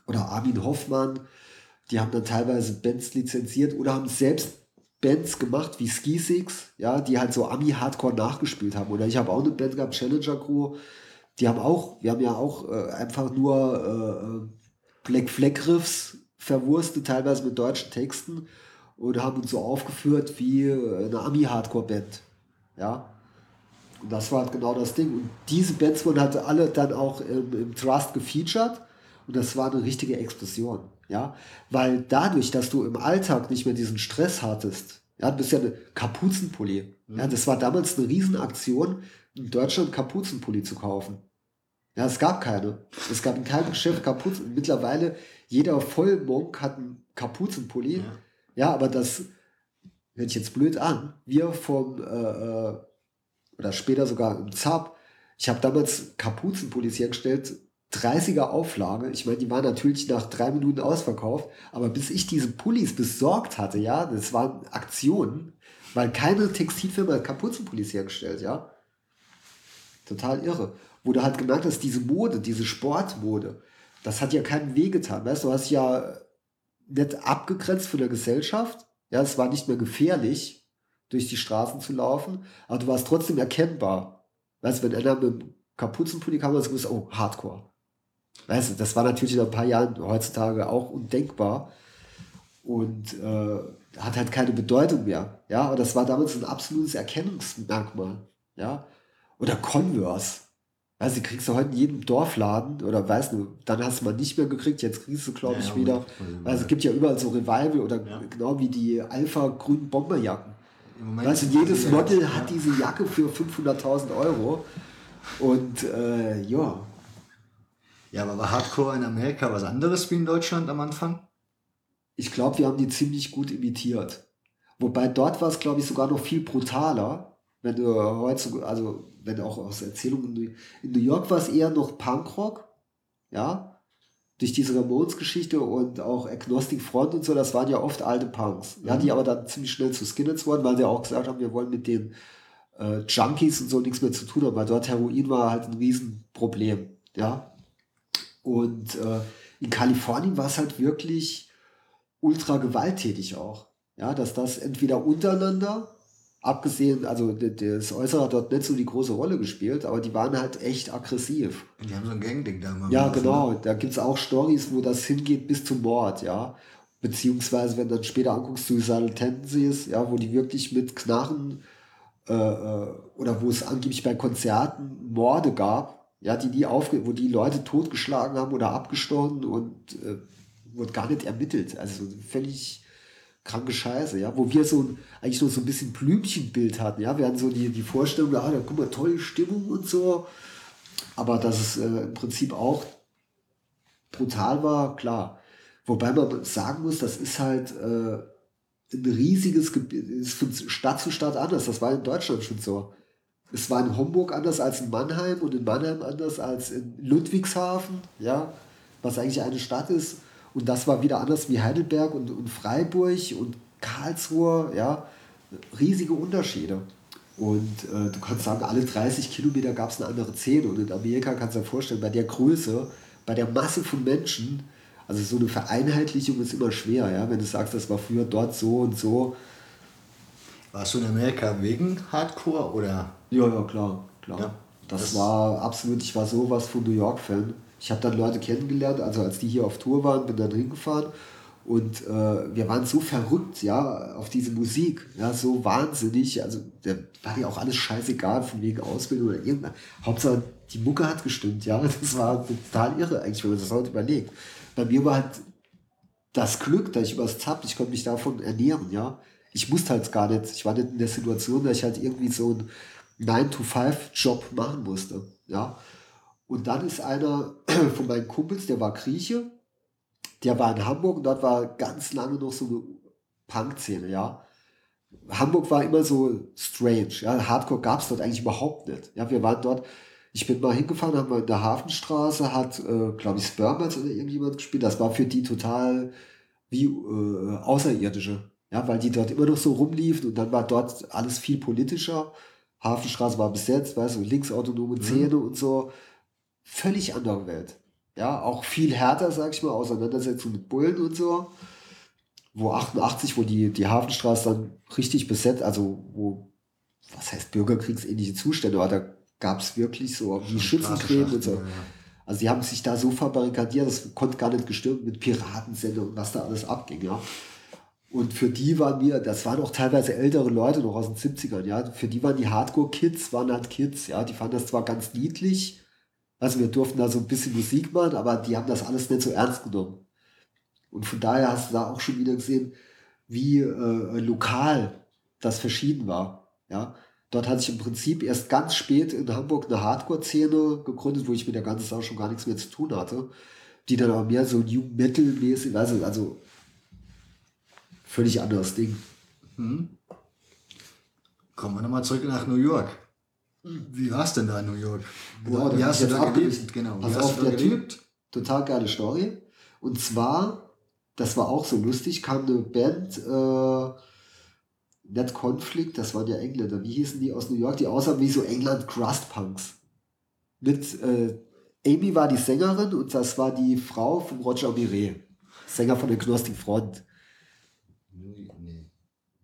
Oder Armin Hoffmann, die haben dann teilweise Bands lizenziert oder haben selbst Bands gemacht wie Ski Six, ja, die halt so Ami-Hardcore nachgespielt haben. Oder ich habe auch eine Band gehabt, Challenger Crew, die haben auch, wir haben ja auch äh, einfach nur äh, äh Black Flag Riffs verwurstet, teilweise mit deutschen Texten und haben uns so aufgeführt wie eine Ami-Hardcore-Band. Ja. Und das war halt genau das Ding. Und diese Bands wurden halt alle dann auch im, im Trust gefeatured und das war eine richtige Explosion. Ja. Weil dadurch, dass du im Alltag nicht mehr diesen Stress hattest, ja, du bist ja eine Kapuzenpulli. Mhm. Ja, das war damals eine Riesenaktion, in Deutschland Kapuzenpulli zu kaufen. Ja, es gab keine. Es gab in keinem Geschäft Kapuzen. Mittlerweile, jeder Vollmonk hat einen Kapuzenpulli. Ja. Ja, aber das hört sich jetzt blöd an. Wir vom, äh, äh oder später sogar im ZAP, ich habe damals Kapuzenpullis hergestellt, 30er Auflage. Ich meine, die waren natürlich nach drei Minuten ausverkauft, aber bis ich diese Pullis besorgt hatte, ja, das waren Aktionen, weil keine Textilfirma Kapuzenpullis hergestellt, ja. Total irre. Wo du halt gemerkt hast, diese Mode, diese Sportmode, das hat ja keinen Weh getan. Weißt du, du hast ja nicht abgegrenzt von der Gesellschaft. Ja, es war nicht mehr gefährlich, durch die Straßen zu laufen, aber du warst trotzdem erkennbar. Weißt du, wenn einer mit Kapuzenpulli kam, hast du gewusst, oh, Hardcore. Weißt du, das war natürlich in ein paar Jahren heutzutage auch undenkbar und äh, hat halt keine Bedeutung mehr. Ja, aber das war damals ein absolutes Erkennungsmerkmal. Ja, oder Converse. Also, die kriegst du heute in jedem Dorfladen oder weißt du, dann hast du mal nicht mehr gekriegt, jetzt kriegst du, glaube ich, ja, wieder. Also, es gibt ja überall so Revival oder ja. genau wie die Alpha-grünen Bomberjacken. Weißt du, jedes Model ja. hat diese Jacke für 500.000 Euro. Und äh, ja. Ja, aber war Hardcore in Amerika was anderes wie in Deutschland am Anfang? Ich glaube, wir haben die ziemlich gut imitiert. Wobei dort war es, glaube ich, sogar noch viel brutaler. Wenn du heutzutage, also wenn auch aus Erzählungen in New York war es eher noch Punkrock, ja, durch diese Ramones-Geschichte und auch Agnostic Front und so, das waren ja oft alte Punks, ja, die mhm. aber dann ziemlich schnell zu Skinheads wurden, weil sie auch gesagt haben, wir wollen mit den äh, Junkies und so nichts mehr zu tun haben, weil dort Heroin war halt ein Riesenproblem, ja. Und äh, in Kalifornien war es halt wirklich ultra gewalttätig auch, ja, dass das entweder untereinander abgesehen, also das Äußere hat dort nicht so die große Rolle gespielt, aber die waren halt echt aggressiv. Die haben so ein Gangding da mal. Ja, genau. Ne? Da gibt es auch Stories, wo das hingeht bis zum Mord, ja. Beziehungsweise, wenn du dann später anguckst, Suicidal Tendencies, ja, wo die wirklich mit Knarren äh, äh, oder wo es angeblich bei Konzerten Morde gab, ja, die die aufge wo die Leute totgeschlagen haben oder abgestochen und äh, wurde gar nicht ermittelt. Also völlig kranke Scheiße, ja, wo wir so ein, eigentlich nur so ein bisschen Blümchenbild hatten, ja, wir hatten so die, die Vorstellung, ah, da guck mal, tolle Stimmung und so, aber dass es äh, im Prinzip auch brutal war, klar. Wobei man sagen muss, das ist halt äh, ein riesiges Gebiet, ist von Stadt zu Stadt anders, das war in Deutschland schon so. Es war in Homburg anders als in Mannheim und in Mannheim anders als in Ludwigshafen, ja, was eigentlich eine Stadt ist. Und das war wieder anders wie Heidelberg und, und Freiburg und Karlsruhe, ja, riesige Unterschiede. Und äh, du kannst sagen, alle 30 Kilometer gab es eine andere Szene. Und in Amerika kannst du dir vorstellen, bei der Größe, bei der Masse von Menschen, also so eine Vereinheitlichung ist immer schwer, ja, wenn du sagst, das war früher dort so und so. Warst du in Amerika wegen Hardcore oder? Ja, ja, klar, klar. Ja, das, das- war absolut, ich war sowas von New York-Fan. Ich habe dann Leute kennengelernt, also als die hier auf Tour waren, bin dann hingefahren und äh, wir waren so verrückt, ja, auf diese Musik, ja, so wahnsinnig. Also, der war ja auch alles scheißegal, von wegen Ausbildung oder irgendeiner. Hauptsache, die Mucke hat gestimmt, ja. Das war total irre, eigentlich, wenn man das heute überlegt. Bei mir war halt das Glück, dass ich übers Zapp, ich konnte mich davon ernähren, ja. Ich musste halt gar nicht, ich war nicht in der Situation, dass ich halt irgendwie so einen 9-to-5-Job machen musste, ja. Und dann ist einer von meinen Kumpels, der war Grieche, der war in Hamburg und dort war ganz lange noch so eine Punk-Szene, ja. Hamburg war immer so strange, ja. Hardcore gab es dort eigentlich überhaupt nicht. Ja, wir waren dort, ich bin mal hingefahren, haben wir in der Hafenstraße, hat, äh, glaube ich, Spermats oder irgendjemand gespielt. Das war für die total wie äh, Außerirdische. Ja, weil die dort immer noch so rumliefen und dann war dort alles viel politischer. Hafenstraße war besetzt, weißt du, linksautonome Szene und so. Völlig andere Welt. Ja, auch viel härter, sag ich mal, Auseinandersetzung mit Bullen und so. Wo 88, wo die, die Hafenstraße dann richtig besetzt, also wo, was heißt bürgerkriegsähnliche Zustände, aber da gab es wirklich so wie Schützengräben und so. Ja, ja. Also die haben sich da so verbarrikadiert, das konnte gar nicht gestürmt mit Piratensender und was da alles abging, ja. Und für die waren wir, das waren auch teilweise ältere Leute noch aus den 70ern, ja. Für die waren die Hardcore-Kids, waren halt Kids, ja. Die fanden das zwar ganz niedlich, also wir durften da so ein bisschen Musik machen, aber die haben das alles nicht so ernst genommen. Und von daher hast du da auch schon wieder gesehen, wie äh, lokal das verschieden war, ja. Dort hatte ich im Prinzip erst ganz spät in Hamburg eine Hardcore-Szene gegründet, wo ich mit der ganzen Sache schon gar nichts mehr zu tun hatte. Die dann aber mehr so New Metal-mäßig, also, also völlig anderes Ding. Kommen wir nochmal zurück nach New York. Wie war es denn da in New York? Genau, wie hast du da gelebt? Genau. Hast auf, der gelebt? Typ, total geile Story. Und zwar, das war auch so lustig, kam eine Band, äh, nicht Conflict, das waren ja Engländer. Wie hießen die aus New York? Die aussahen wie so England Crust Punks. Mit, äh, Amy war die Sängerin und das war die Frau von Roger Miret. Sänger von der Gnostic Front. Nee.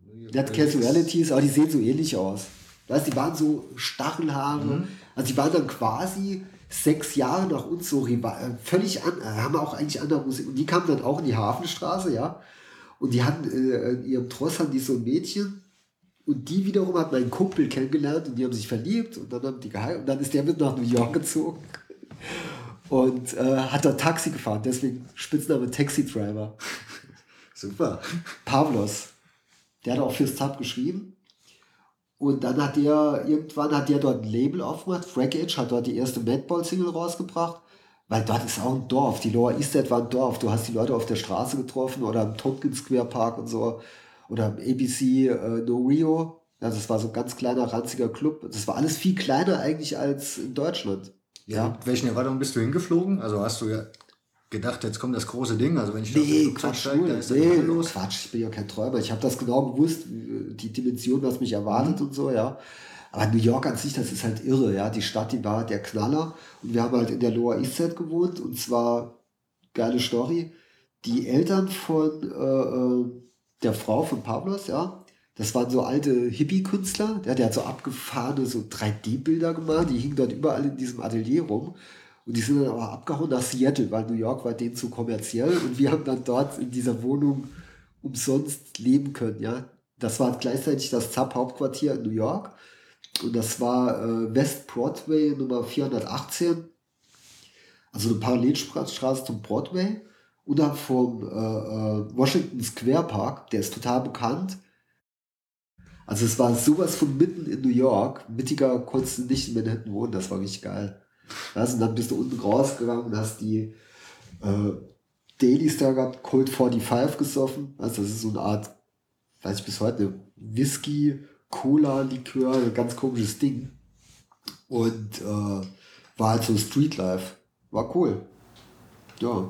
New York Casualities, aber die sehen so ähnlich aus. Weißt, die waren so Stachelhaare. Also die waren dann quasi sechs Jahre nach uns so äh, völlig an, äh, haben auch eigentlich andere Musik. Und die kamen dann auch in die Hafenstraße, ja. Und die hatten äh, in ihrem Tross haben die so ein Mädchen. Und die wiederum hat meinen Kumpel kennengelernt und die haben sich verliebt und dann haben die geheiratet und dann ist der mit nach New York gezogen und äh, hat dort Taxi gefahren, deswegen Spitzname Taxi Driver. Super. Pavlos. Der hat auch fürs Tab geschrieben. Und dann hat der, irgendwann hat der dort ein Label aufgemacht. Frank Edge hat dort die erste Madball-Single rausgebracht. Weil dort ist auch ein Dorf. Die Lower East Side war ein Dorf. Du hast die Leute auf der Straße getroffen oder im Tompkins Square Park und so. Oder im ABC äh, No Rio. Ja, das war so ein ganz kleiner, ranziger Club. Das war alles viel kleiner eigentlich als in Deutschland. Ja. Mit welchen Erwartungen bist du hingeflogen? Also hast du ja gedacht, jetzt kommt das große Ding. Also wenn ich Nee, Flugzeug Quatsch, steige, null. da ist nee, los. Quatsch, ich bin ja kein Träumer. Ich habe das genau gewusst, die Dimension, was mich erwartet Mhm. und so, ja. Aber New York an sich, das ist halt irre, ja. Die Stadt, die war der Knaller. Und wir haben halt in der Lower East Side gewohnt und zwar, geile Story, die Eltern von äh, äh, der Frau von Pablos, ja, das waren so alte Hippie-Künstler, der, der hat so abgefahrene so 3D-Bilder gemacht, die hingen dort überall in diesem Atelier rum. Und die sind dann aber abgehauen nach Seattle, weil New York war denen zu kommerziell. Und wir haben dann dort in dieser Wohnung umsonst leben können, ja. Das war gleichzeitig das ZAP-Hauptquartier in New York. Und das war äh, West Broadway Nummer 418. Also eine Parallelstraße zum Broadway. Unterhalb vom äh, äh, Washington Square Park. Der ist total bekannt. Also es war sowas von mitten in New York. Mittiger konntest du nicht in Manhattan wohnen. Das war richtig geil. Du, und dann bist du unten rausgegangen und hast die äh, Dailies da gehabt, Cold 45 gesoffen. Also das ist so eine Art, weiß ich bis heute, Whisky, Cola, Likör, ein ganz komisches Ding. Und äh, war halt so Streetlife. War cool. Ja,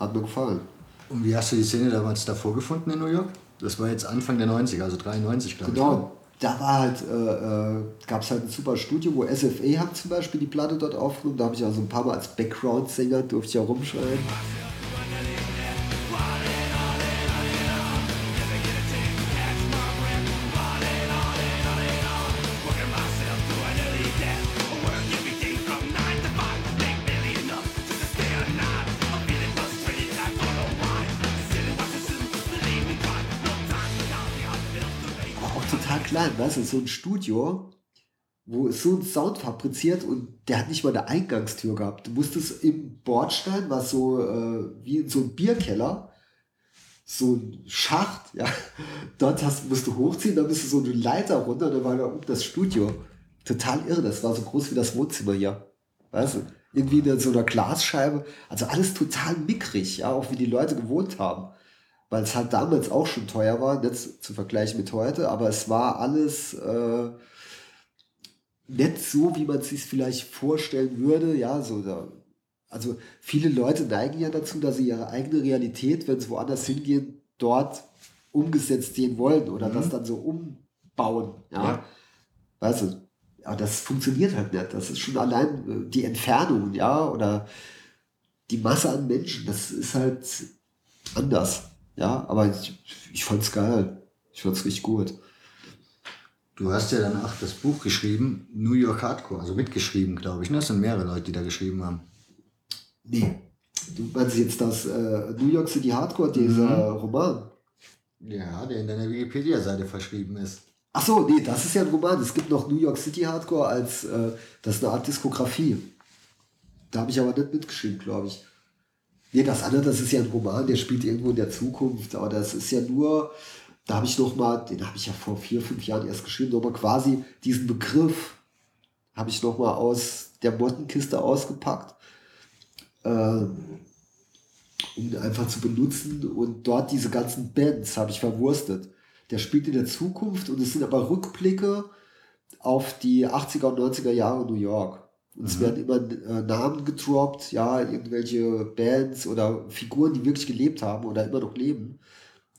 hat mir gefallen. Und wie hast du die Szene damals davor gefunden in New York? Das war jetzt Anfang der 90er, also 93, glaube ich. Genau, da war halt, äh, äh, gab es halt ein super Studio, wo SFA hat zum Beispiel die Platte dort aufgenommen. Da habe ich also ein paar Mal als Background-Sänger durfte ich ja rumschreien. So ein Studio, wo so ein Sound fabriziert und der hat nicht mal eine Eingangstür gehabt. Du musstest im Bordstein, was so äh, wie in so ein Bierkeller, so ein Schacht, ja, dort hast, musst du hochziehen, dann bist du so eine Leiter runter, dann war da oben das Studio. Total irre, das war so groß wie das Wohnzimmer hier. Weißt du? Irgendwie in so einer Glasscheibe. Also alles total mickrig, ja, auch wie die Leute gewohnt haben. Weil es halt damals auch schon teuer war, nicht zu vergleichen mit heute, aber es war alles äh, nicht so, wie man es sich vielleicht vorstellen würde. Ja, so da, also viele Leute neigen ja dazu, dass sie ihre eigene Realität, wenn sie woanders hingehen, dort umgesetzt sehen wollen oder das dann so umbauen. Ja. Ja. Weißt du, aber das funktioniert halt nicht. Das ist schon allein äh, die Entfernung, ja, oder die Masse an Menschen, das ist halt anders. Ja, aber ich, ich fand's geil. Ich fand's richtig gut. Du hast ja dann auch das Buch geschrieben, New York Hardcore, also mitgeschrieben, glaube ich. Ne? Das sind mehrere Leute, die da geschrieben haben. Nee. Du meinst jetzt das äh, New York City Hardcore, dieser Roman? Ja, der in deiner Wikipedia-Seite verschrieben ist. Ach so, nee, das ist ja ein Roman. Es gibt noch New York City Hardcore als, äh, das ist eine Art Diskografie. Da habe ich aber nicht mitgeschrieben, glaube ich. Nee, das andere, das ist ja ein Roman, der spielt irgendwo in der Zukunft, aber das ist ja nur, da habe ich noch mal, den habe ich ja vor vier, fünf Jahren erst geschrieben, nochmal quasi diesen Begriff habe ich noch mal aus der Mottenkiste ausgepackt, äh, um ihn einfach zu benutzen und dort diese ganzen Bands habe ich verwurstet. Der spielt in der Zukunft und es sind aber Rückblicke auf die 80er und 90er Jahre New York. Und es werden immer äh, Namen gedroppt, ja, irgendwelche Bands oder Figuren, die wirklich gelebt haben oder immer noch leben.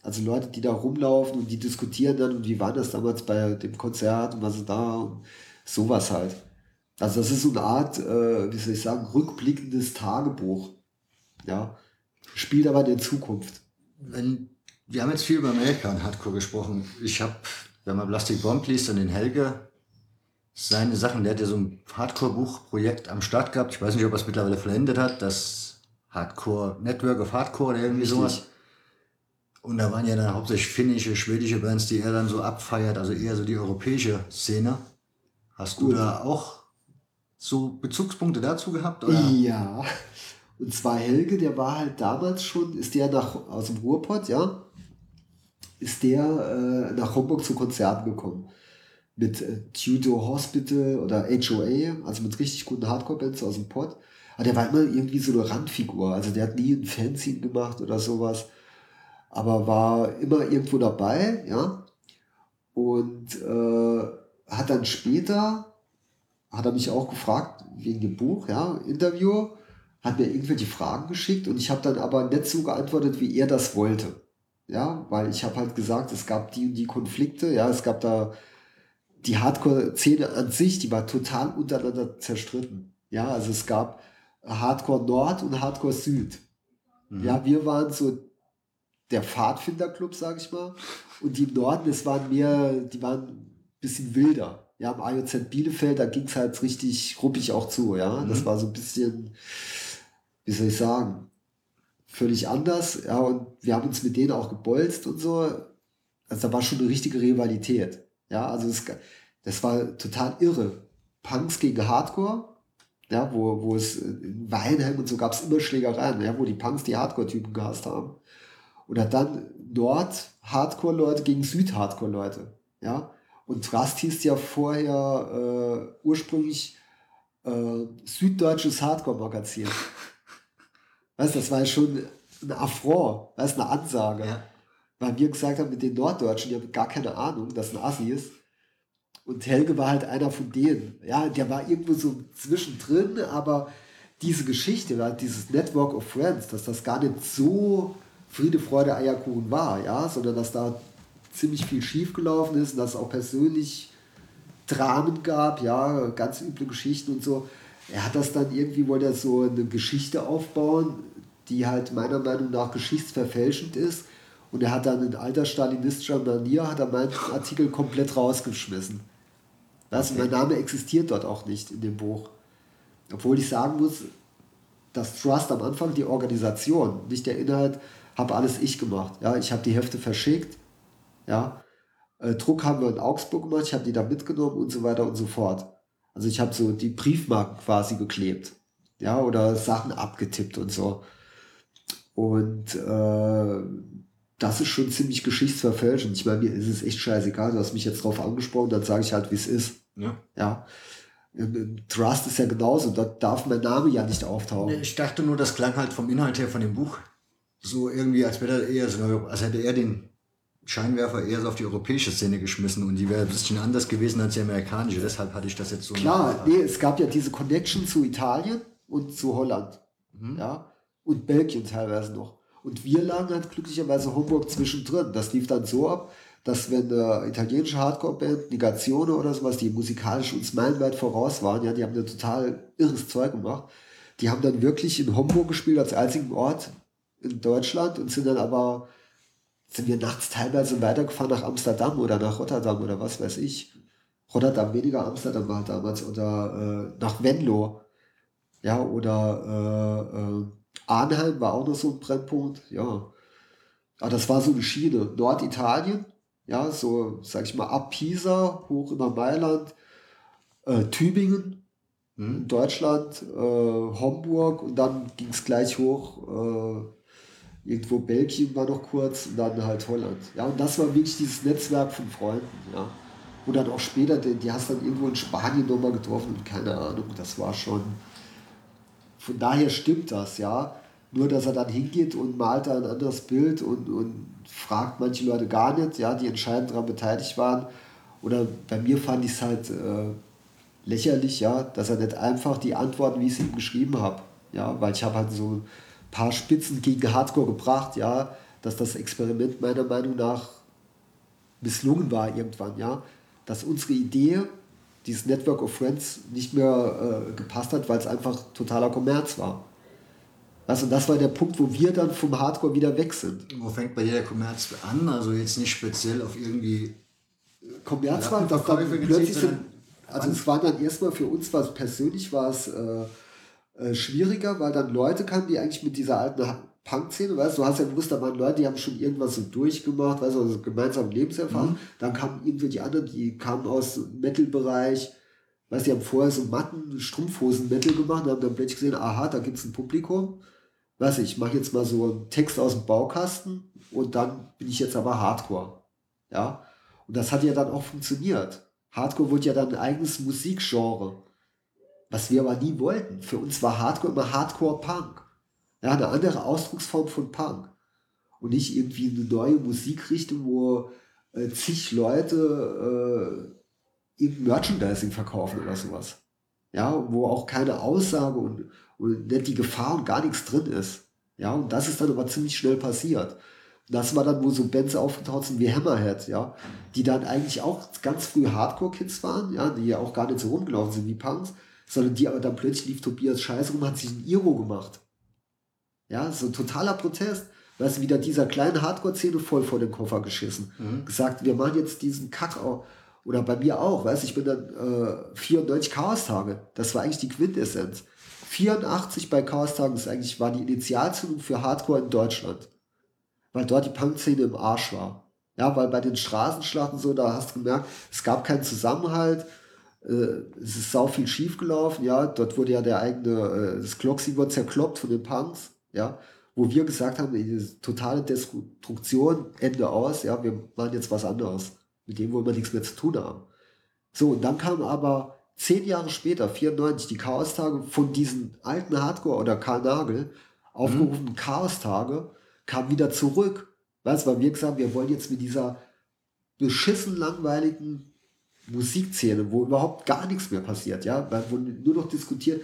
Also Leute, die da rumlaufen und die diskutieren dann und wie war das damals bei dem Konzert und was ist da und sowas halt. Also das ist so eine Art, äh, wie soll ich sagen, rückblickendes Tagebuch. Ja. Spielt aber in der Zukunft. Wenn, wir haben jetzt viel über Amerika und Hardcore gesprochen. Ich habe, wenn man Plastic Bomb liest und den Helge, seine Sachen, der hat ja so ein Hardcore-Buchprojekt am Start gehabt. Ich weiß nicht, ob er es mittlerweile vollendet hat. Das Hardcore, Network of Hardcore oder irgendwie Richtig. sowas. Und da waren ja dann hauptsächlich finnische, schwedische Bands, die er dann so abfeiert, also eher so die europäische Szene. Hast du Gut. da auch so Bezugspunkte dazu gehabt? Oder? Ja. Und zwar Helge, der war halt damals schon, ist der nach, aus dem Ruhrpott, ja, ist der äh, nach Homburg zu Konzerten gekommen. Mit äh, Tudo Hospital oder HOA, also mit richtig guten Hardcore-Bands aus dem Pott. Aber der war immer irgendwie so eine Randfigur. Also der hat nie ein Fanzine gemacht oder sowas. Aber war immer irgendwo dabei, ja. Und äh, hat dann später, hat er mich auch gefragt, wegen dem Buch, ja, Interview, hat mir irgendwelche Fragen geschickt und ich habe dann aber nicht so geantwortet, wie er das wollte. Ja, weil ich habe halt gesagt, es gab die und die Konflikte, ja, es gab da die Hardcore-Szene an sich, die war total untereinander zerstritten. Ja, also es gab Hardcore Nord und Hardcore Süd. Ja, wir waren so der Pfadfinderclub, sag ich mal. Und die im Norden, es waren mehr, die waren ein bisschen wilder. Ja, am AJZ Bielefeld, da ging es halt richtig ruppig auch zu, ja. Das war so ein bisschen, wie soll ich sagen, völlig anders. Ja, und wir haben uns mit denen auch gebolzt und so. Also da war schon eine richtige Rivalität. Ja, also es, das war total irre. Punks gegen Hardcore. Ja, wo, wo es in Weinheim und so gab es immer Schlägereien, ja, wo die Punks die Hardcore-Typen gehasst haben. Oder dann Nord-Hardcore-Leute gegen Süd-Hardcore-Leute. Ja? Und Trust hieß ja vorher äh, ursprünglich äh, Süddeutsches Hardcore-Magazin. weißt das war ja schon ein Affront, weißt eine Ansage. Ja. Weil wir gesagt haben, mit den Norddeutschen, die haben gar keine Ahnung, dass ein Assi ist. Und Helge war halt einer von denen. Ja, der war irgendwo so zwischendrin, aber diese Geschichte, dieses Network of Friends, dass das gar nicht so Friede, Freude, Eierkuchen war, ja, sondern dass da ziemlich viel schiefgelaufen ist und dass es auch persönlich Dramen gab, ja, ganz üble Geschichten und so. Er hat das dann irgendwie, wollte er so eine Geschichte aufbauen, die halt meiner Meinung nach geschichtsverfälschend ist. Und er hat dann in alter stalinistischer Manier, hat er meinen Artikel komplett rausgeschmissen. Also mein Name existiert dort auch nicht in dem Buch. Obwohl ich sagen muss, dass Trust am Anfang die Organisation, nicht der Inhalt, habe alles ich gemacht. Ja, ich habe die Hefte verschickt. Ja, äh, Druck haben wir in Augsburg gemacht, ich habe die da mitgenommen und so weiter und so fort. Also ich habe so die Briefmarken quasi geklebt. Ja, oder Sachen abgetippt und so. Und äh, das ist schon ziemlich geschichtsverfälschend. Ich meine, mir ist es echt scheißegal. Du hast mich jetzt drauf angesprochen, dann sage ich halt, wie es ist. Ja. Ja. Im, im Trust ist ja genauso. Da darf mein Name ja nicht auftauchen. Ich dachte nur, das klang halt vom Inhalt her von dem Buch so irgendwie, als wäre er eher so, als hätte er den Scheinwerfer eher so auf die europäische Szene geschmissen und die wäre ein bisschen anders gewesen als die amerikanische. Deshalb hatte ich das jetzt so. Klar, nee, es gab ja diese Connection zu Italien und zu Holland. Ja. Und Belgien teilweise noch. Und wir lagen halt glücklicherweise Homburg zwischendrin. Das lief dann so ab, dass wenn eine italienische Hardcore-Band, Negatione oder sowas, die musikalisch uns meilenweit voraus waren, ja, die haben da total irres Zeug gemacht. Die haben dann wirklich in Homburg gespielt als einzigen Ort in Deutschland und sind dann aber, sind wir nachts teilweise weitergefahren nach Amsterdam oder nach Rotterdam oder was weiß ich. Rotterdam weniger, Amsterdam war damals oder äh, nach Venlo. Ja, oder äh, äh, Arnheim war auch noch so ein Brennpunkt. Ja. Aber das war so eine Schiene. Norditalien, ja, so, sag ich mal, ab Pisa, hoch über Mailand, äh, Tübingen, in Deutschland, äh, Homburg und dann ging es gleich hoch, äh, irgendwo Belgien war noch kurz und dann halt Holland. Ja, und das war wirklich dieses Netzwerk von Freunden, ja. Und dann auch später, die, die hast dann irgendwo in Spanien nochmal getroffen und keine Ahnung, das war schon. Von daher stimmt das, ja. Nur, dass er dann hingeht und malt da ein anderes Bild und, und fragt manche Leute gar nicht, ja, die entscheidend daran beteiligt waren. Oder bei mir fand ich es halt äh, lächerlich, ja, dass er nicht einfach die Antworten, wie ich sie ihm geschrieben habe, ja, weil ich habe halt so ein paar Spitzen gegen Hardcore gebracht, ja, dass das Experiment meiner Meinung nach misslungen war irgendwann, ja, dass unsere Idee, dieses Network of Friends, nicht mehr äh, gepasst hat, weil es einfach totaler Kommerz war. Also das war der Punkt, wo wir dann vom Hardcore wieder weg sind. Wo fängt bei dir der Kommerz an? Also jetzt nicht speziell auf irgendwie. Kommerz war, dass dann plötzlich sondern also es war dann erstmal für uns, was persönlich war es äh, äh, schwieriger, weil dann Leute kamen, die eigentlich mit dieser alten Punk-Szene, weißt du, du hast ja gewusst, da waren Leute, die haben schon irgendwas so durchgemacht, weißt du, also gemeinsam Lebenserfahrung. Dann kamen irgendwelche anderen, die kamen aus dem Metal-Bereich, weißt du, die haben vorher so Matten, Strumpfhosen-Metal gemacht und haben dann plötzlich gesehen, aha, da gibt es ein Publikum. Weiß ich, ich mache jetzt mal so einen Text aus dem Baukasten und dann bin ich jetzt aber Hardcore. Ja. Und das hat ja dann auch funktioniert. Hardcore wurde ja dann ein eigenes Musikgenre. Was wir aber nie wollten. Für uns war Hardcore immer Hardcore-Punk. Ja, eine andere Ausdrucksform von Punk. Und nicht irgendwie eine neue Musikrichtung, wo äh, zig Leute äh, Merchandising verkaufen oder sowas. Ja, wo auch keine Aussage und, und nicht die Gefahr und gar nichts drin ist. Ja, und das ist dann aber ziemlich schnell passiert. Das war dann, wo so Bands aufgetaucht sind wie Hammerhead, ja, die dann eigentlich auch ganz früh Hardcore-Kids waren, ja, die ja auch gar nicht so rumgelaufen sind wie Punks, sondern die aber dann plötzlich lief Tobias Scheiße rum, hat sich ein Iro gemacht. Ja, so ein totaler Protest. Weißt du, wieder dieser kleinen Hardcore-Szene voll vor den Koffer geschissen. Gesagt, wir machen jetzt diesen Kack auch. Oder bei mir auch, weißt du, ich bin dann äh, 94 Chaos-Tage. Das war eigentlich die Quintessenz. 84 bei Chaos-Tagen ist eigentlich, war die Initialzündung für Hardcore in Deutschland. Weil dort die Punk-Szene im Arsch war. Ja, weil bei den Straßenschlachten so, da hast du gemerkt, es gab keinen Zusammenhalt, äh, es ist sau viel schief gelaufen, ja, dort wurde ja der eigene, äh, das Gloxy wurde zerkloppt von den Punks, ja, wo wir gesagt haben, diese totale Destruktion, Ende aus, ja, wir machen jetzt was anderes. Mit dem wollen wir nichts mehr zu tun haben. So, und dann kam aber zehn Jahre später, 94, die Chaos-Tage von diesen alten Hardcore oder Karl Nagel, aufgerufenen Chaos-Tage, kam wieder zurück. Weißt du, weil wir gesagt haben, wir wollen jetzt mit dieser beschissen langweiligen Musikszene, wo überhaupt gar nichts mehr passiert, ja, weil wo nur noch diskutiert,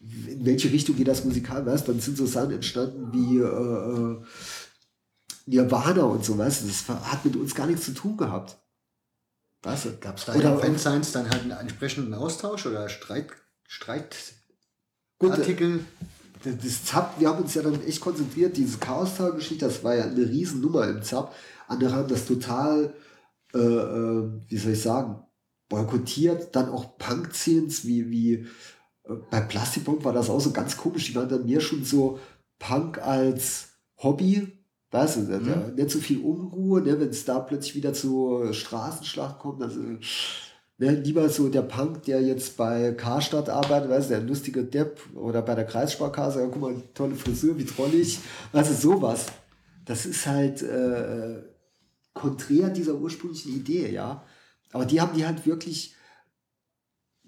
in welche Richtung geht das musikal, weißt dann sind so Sachen entstanden wie äh, äh, Nirvana und so, weißt du, das hat mit uns gar nichts zu tun gehabt. Du? Gab es da Oder- in Fansigns dann halt einen entsprechenden Austausch oder Streit, Gut, Streitartikel? das das Zap, wir haben uns ja dann echt konzentriert, diese Chaos-Geschichte, das war ja eine Riesennummer im Zap. Andere haben das total, äh, äh, wie soll ich sagen, boykottiert. Dann auch Punk-Scenes, wie, wie bei Plastikbomb war das auch so ganz komisch. Die waren dann mehr schon so Punk als Hobby. Weißt du, Mhm. nicht so viel Unruhe, ne, wenn es da plötzlich wieder zur Straßenschlacht kommt. Also, Ne, lieber so der Punk, der jetzt bei Karstadt arbeitet, weißt du, der lustige Depp oder bei der Kreissparkasse, ja, guck mal, tolle Frisur, wie trollig, weißt du, sowas. Das ist halt äh, konträr dieser ursprünglichen Idee, ja. Aber die haben die halt wirklich,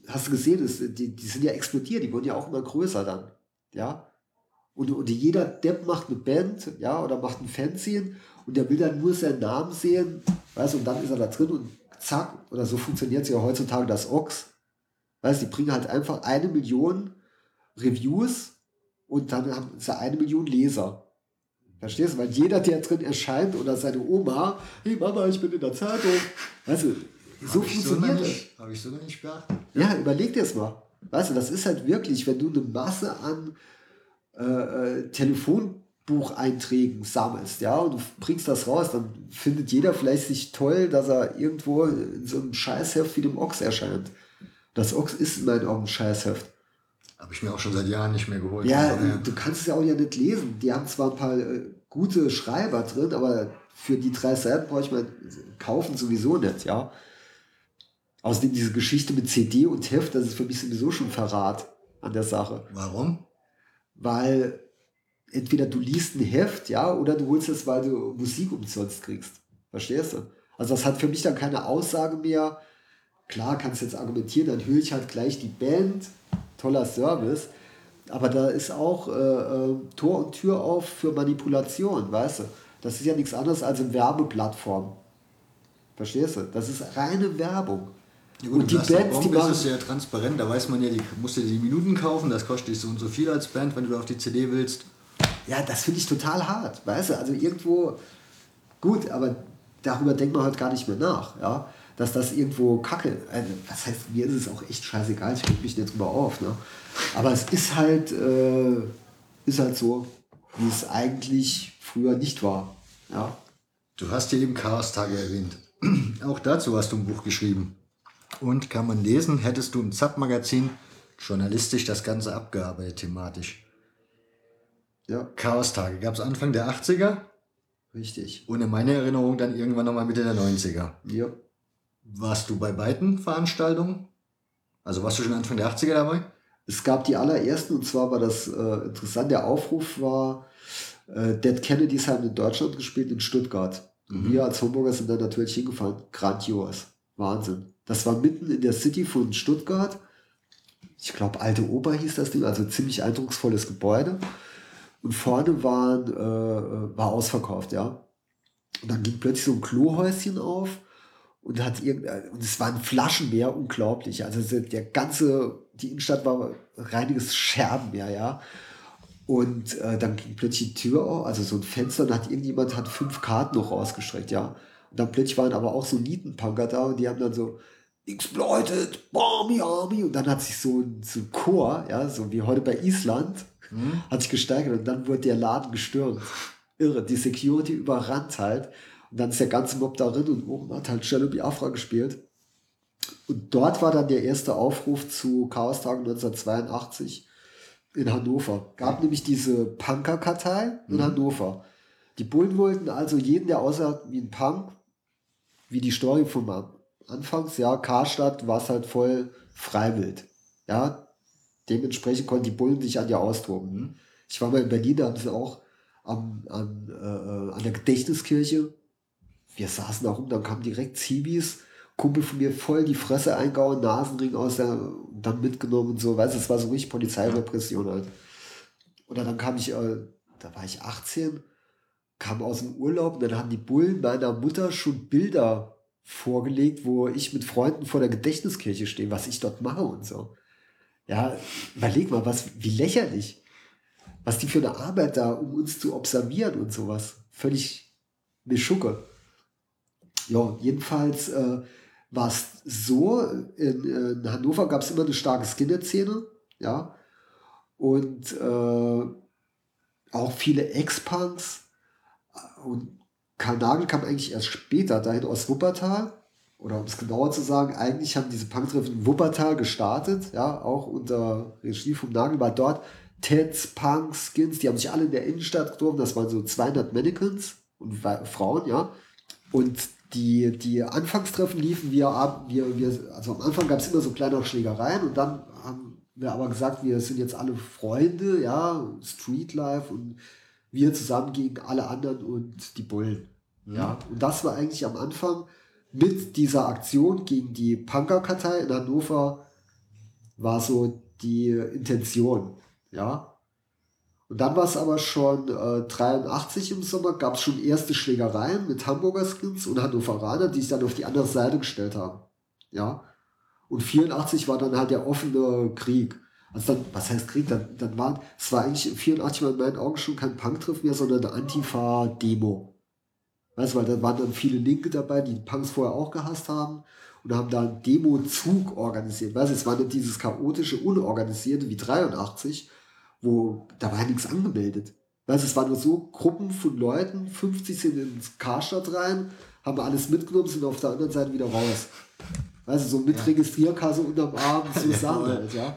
hast du gesehen, das, die, die sind ja explodiert, die wurden ja auch immer größer dann, ja. Und, und jeder Depp macht eine Band, ja, oder macht ein Fanzine und der will dann nur seinen Namen sehen, weißt und dann ist er da drin und zack, oder so funktioniert es ja heutzutage das Ox. Weißt die bringen halt einfach eine Million Reviews und dann haben sie eine Million Leser. Verstehst du? Weil jeder, der drin erscheint oder seine Oma, hey Mama, ich bin in der Zeitung. Weißt du, so Hab ich so funktioniert das. Habe ich so noch nicht beachtet. Ja, überleg dir es mal. Weißt du, das ist halt wirklich, wenn du eine Masse an äh, äh, Telefonbucheinträgen sammelst, ja, und du bringst das raus, dann findet jeder vielleicht sich toll, dass er irgendwo in so einem Scheißheft wie dem Ochs erscheint. Das Ochs ist in meinen Augen ein Scheißheft. Habe ich mir auch schon seit Jahren nicht mehr geholt. Ja, Aber, du kannst es ja auch ja nicht lesen. Die haben zwar ein paar äh, gute Schreiber drin, aber für die drei Seiten brauche ich mal kaufen sowieso nicht, ja. Außerdem diese Geschichte mit CD und Heft, das ist für mich sowieso schon Verrat an der Sache. Warum? Weil entweder du liest ein Heft, ja, oder du holst es, weil du Musik umsonst kriegst. Verstehst du? Also das hat für mich dann keine Aussage mehr. Klar kannst du jetzt argumentieren, dann höre ich halt gleich die Band, toller Service. Aber da ist auch äh, äh, Tor und Tür auf für Manipulation, weißt du? Das ist ja nichts anderes als eine Werbeplattform. Verstehst du? Das ist reine Werbung. Ja gut, und die Bands, die machen. ist es ja transparent, da weiß man ja, die musst du die Minuten kaufen, das kostet dich so und so viel als Band, wenn du auf die CD willst. Ja, das finde ich total hart, weißt du? Also irgendwo, gut, aber darüber denkt man halt gar nicht mehr nach, ja? Dass das irgendwo kacke, also, was heißt, mir ist es auch echt scheißegal, ich reg mich nicht drüber auf, ne? Aber es ist halt, äh, ist halt so, wie es eigentlich früher nicht war, ja? Du hast hier eben Chaos-Tage erwähnt. Auch dazu hast du ein Buch geschrieben. Und kann man lesen, hättest du im ZAP-Magazin journalistisch das Ganze abgearbeitet, thematisch. Ja, Chaos-Tage gab es Anfang der 80er richtig. und in meiner Erinnerung dann irgendwann nochmal Mitte der 90er. Ja. Warst du bei beiden Veranstaltungen? Also warst du schon Anfang der 80er dabei? Es gab die allerersten, und zwar war das äh, interessant, der Aufruf war, äh, Dead Kennedys haben in Deutschland gespielt, in Stuttgart. Und wir als Hamburger sind da natürlich hingefahren. Grandios. Wahnsinn. Das war mitten in der City von Stuttgart. Ich glaube, Alte Oper hieß das Ding, also ziemlich eindrucksvolles Gebäude. Und vorne waren, äh, äh, war ausverkauft, ja. Und dann ging plötzlich so ein Klohäuschen auf und hat irgend, und es war ein Flaschenmeer, unglaublich. Also so der ganze, die Innenstadt war reiniges Scherbenmeer, ja. Und äh, dann ging plötzlich die Tür auf, also so ein Fenster, und hat irgendjemand hat fünf Karten noch rausgestreckt, ja. Und dann plötzlich waren aber auch so Nietenpunker da und die haben dann so Exploited, Army, Army. Und dann hat sich so ein, so ein Chor, ja, so wie heute bei Island, hat sich gesteigert und dann wurde der Laden gestürmt. Irre, die Security überrannt halt. Und dann ist der ganze Mob darin und oben hat halt Cello Biafra gespielt. Und dort war dann der erste Aufruf zu Chaostagen 1982 in Hannover. Gab nämlich diese Punker-Kartei in Hannover. Die Bullen wollten also jeden, der aussah wie ein Punk, wie die Story vom An- Anfangs, ja, Karstadt war es halt voll freiwillig. Ja, dementsprechend konnten die Bullen sich an dir austoben. Ich war mal in Berlin, da haben sie auch am, an, äh, äh, an der Gedächtniskirche, wir saßen da rum, dann kamen direkt Zibis, Kumpel von mir voll die Fresse eingehauen, Nasenring aus der, dann mitgenommen und so, weißt du, es war so richtig Polizeirepression halt. Oder dann kam ich, äh, da war ich 18, kam aus dem Urlaub und dann haben die Bullen meiner Mutter schon Bilder vorgelegt, wo ich mit Freunden vor der Gedächtniskirche stehe, was ich dort mache und so. Ja, überleg mal, was, wie lächerlich. Was die für eine Arbeit da, um uns zu observieren und sowas. Völlig eine Schucke. Ja, jedenfalls äh, war es so, in, in Hannover gab es immer eine starke Skinhead-Szene, ja. Und äh, auch viele Ex-Punks. Und Karl Nagel kam eigentlich erst später dahin aus Wuppertal. Oder um es genauer zu sagen, eigentlich haben diese Punktreffen Wuppertal gestartet, ja, auch unter Regie vom Nagel, war dort Teds, Punks, Skins, die haben sich alle in der Innenstadt getroffen, das waren so 200 Mannequins und Frauen, ja. Und die, die Anfangstreffen liefen wir ab, wir, wir, also am Anfang gab es immer so kleine Schlägereien und dann haben wir aber gesagt, wir sind jetzt alle Freunde, ja, Streetlife und wir zusammen gegen alle anderen und die Bullen. Mhm. Ja, und das war eigentlich am Anfang mit dieser Aktion gegen die Punkerkartei in Hannover war so die Intention. Ja, und dann war es aber schon äh, 83 im Sommer, gab es schon erste Schlägereien mit Hamburger Skins und Hannoveraner, die sich dann auf die andere Seite gestellt haben. Ja. Und 84 war dann halt der offene Krieg. Also dann, was heißt Krieg? Dann, dann war, es war eigentlich 84 war in meinen Augen schon kein Punktreff mehr, sondern eine Antifa-Demo. Weißt du, weil da waren dann viele Linke dabei, die Punks vorher auch gehasst haben und haben da einen Demo-Zug organisiert. Weißt du, es war nicht dieses chaotische, unorganisierte wie 83, wo da war ja nichts angemeldet. Weißt, es waren nur so Gruppen von Leuten, 50 sind ins Karstadt rein, haben alles mitgenommen, sind auf der anderen Seite wieder raus. Weißt du, so mit ja. Registrierkasse unterm Arm, so ja, Sachen halt, ja.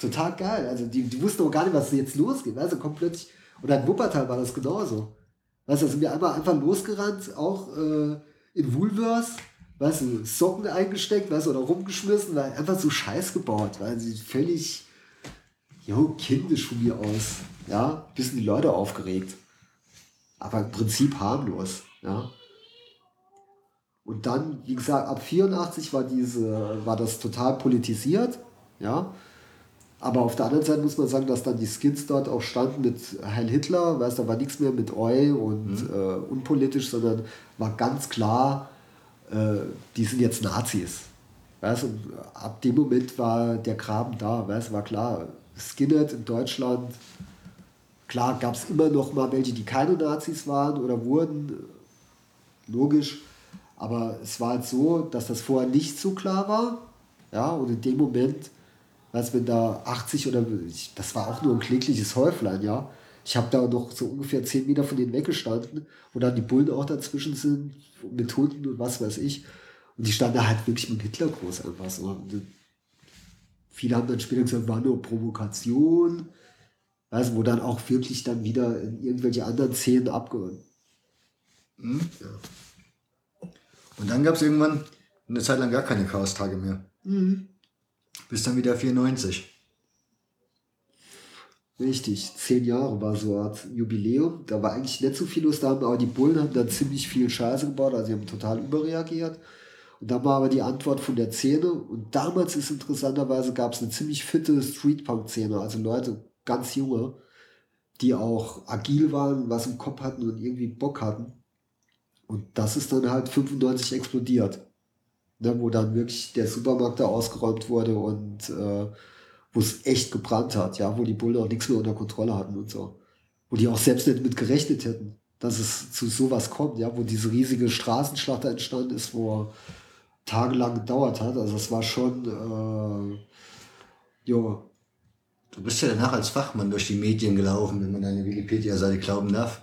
Total geil. Also die, die wussten auch gar nicht, was jetzt losgeht. Also kommt plötzlich, und in Wuppertal war das genauso. Weißt du, da sind wir einmal einfach losgerannt, auch äh, in Woolworths, weißt du, Socken eingesteckt, weißt du, oder rumgeschmissen, weil einfach so Scheiß gebaut, weil sie völlig jo, kindisch von mir aus. Ja, bisschen die Leute aufgeregt. Aber im Prinzip harmlos. Ja. Und dann, wie gesagt, ab 84 war diese, war das total politisiert. Ja. Aber auf der anderen Seite muss man sagen, dass dann die Skins dort auch standen mit Heil Hitler, weißt da war nichts mehr mit Eu und mhm. äh, unpolitisch, sondern war ganz klar, äh, die sind jetzt Nazis. Weißt, und ab dem Moment war der Graben da, weißt, war klar, Skinhead in Deutschland. Klar gab es immer noch mal welche, die keine Nazis waren oder wurden, logisch. Aber es war halt so, dass das vorher nicht so klar war. Ja, und in dem Moment, als wenn da 80 oder das war auch nur ein klägliches Häuflein, ja. Ich habe da noch so ungefähr 10 Meter von denen weggestanden, wo dann die Bullen auch dazwischen sind, mit Hunden und was weiß ich. Und die standen da halt wirklich mit Hitler groß einfach so. Viele haben dann später gesagt, war nur Provokation. Also, wo dann auch wirklich dann wieder in irgendwelche anderen Szenen abgehört. Mhm. Ja. Und dann gab es irgendwann eine Zeit lang gar keine Chaos-Tage mehr. Mhm. Bis dann wieder 94. Richtig, zehn Jahre war so eine Art Jubiläum. Da war eigentlich nicht so viel los da, aber die Bullen haben dann ziemlich viel Scheiße gebaut, also sie haben total überreagiert. Und da war aber die Antwort von der Szene. Und damals ist interessanterweise gab es eine ziemlich fitte Streetpunk-Szene, also Leute, ganz junge, die auch agil waren, was im Kopf hatten und irgendwie Bock hatten. Und das ist dann halt 95 explodiert. Ne, wo dann wirklich der Supermarkt da ausgeräumt wurde und äh, wo es echt gebrannt hat, ja, wo die Bullen auch nichts mehr unter Kontrolle hatten und so. Wo die auch selbst nicht mit gerechnet hätten, dass es zu sowas kommt, ja, wo diese riesige Straßenschlacht entstanden ist, wo tagelang gedauert hat. Also es war schon, äh, jo. Du bist ja danach als Fachmann durch die Medien gelaufen, wenn man deine Wikipedia-Seite glauben darf.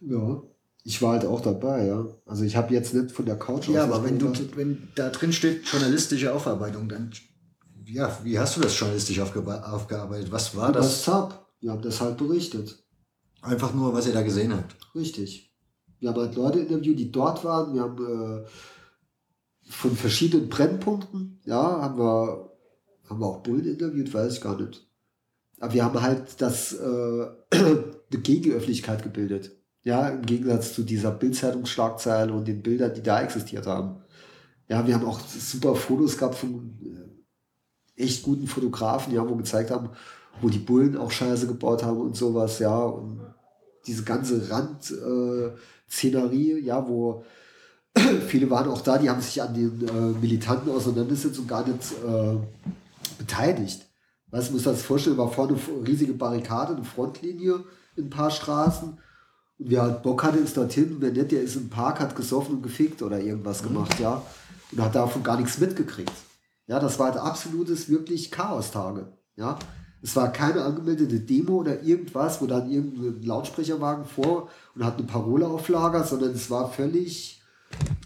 Ja, ich war halt auch dabei, ja. Also ich habe jetzt nicht von der Couch Ja, aber wenn, du, wenn da drin steht journalistische Aufarbeitung, dann, ja, wie hast du das journalistisch aufgearbeitet? Was war das? Das Zap. Wir haben das halt berichtet. Einfach nur, was ihr da gesehen habt. Richtig. Wir haben halt Leute interviewt, die dort waren. Wir haben äh, von verschiedenen Brennpunkten, ja, haben wir, haben wir auch Bullen interviewt, weiß ich gar nicht. Aber wir haben halt das, äh, eine Gegenöffentlichkeit gebildet. Ja, im Gegensatz zu dieser Bildzeitungsschlagzeile und den Bildern, die da existiert haben. Ja, wir haben auch super Fotos gehabt von äh, echt guten Fotografen, ja, wo gezeigt haben, wo die Bullen auch Scheiße gebaut haben und sowas, ja. Und diese ganze Rand, äh, ja, wo viele waren auch da, die haben sich an den äh, militanten Auseinandersetzungen gar nicht äh, beteiligt. Weißt du, musst dir das vorstellen, war vorne eine riesige Barrikade, eine Frontlinie in ein paar Straßen. Und wer halt Bock hatte, ist dorthin. Wer nicht, der ist im Park, hat gesoffen und gefickt oder irgendwas gemacht, ja. Und hat davon gar nichts mitgekriegt. Ja, das war halt absolutes, wirklich Chaos-Tage. Ja. Es war keine angemeldete Demo oder irgendwas, wo dann irgendein Lautsprecherwagen vor und hat eine Parole auf Lager, sondern es war völlig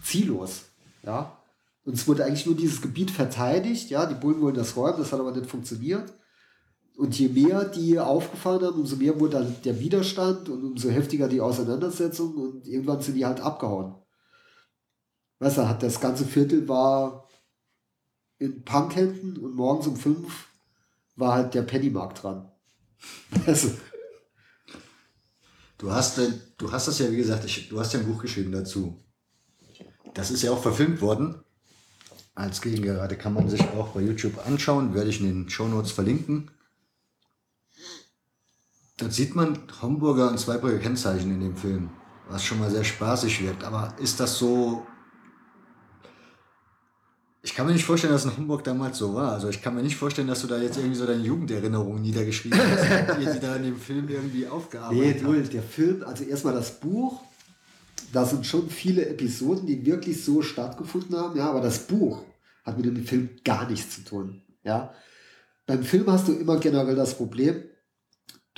ziellos. Ja. Und es wurde eigentlich nur dieses Gebiet verteidigt. Ja, die Bullen wollen das räumen, das hat aber nicht funktioniert. Und je mehr die aufgefahren haben, umso mehr wurde dann der Widerstand und umso heftiger die Auseinandersetzung und irgendwann sind die halt abgehauen. Weißt du, hat das ganze Viertel war in Punkhänden und morgens um fünf war halt der Pennymarkt dran. Also, Du hast, äh, du hast das ja, wie gesagt, du hast ja ein Buch geschrieben dazu. Das ist ja auch verfilmt worden. Als Gegengerade kann man sich auch bei YouTube anschauen, werde ich in den Shownotes verlinken. Dort sieht man Homburger und Zweibrücker Kennzeichen in dem Film, was schon mal sehr spaßig wirkt. Aber ist das so. Ich kann mir nicht vorstellen, dass in Homburg damals so war. Also ich kann mir nicht vorstellen, dass du da jetzt irgendwie so deine Jugenderinnerungen niedergeschrieben hast, die die da in dem Film irgendwie nee, aufgearbeitet du, der Film, also erstmal das Buch, da sind schon viele Episoden, die wirklich so stattgefunden haben, ja, aber das Buch hat mit dem Film gar nichts zu tun, ja. Beim Film hast du immer generell das Problem,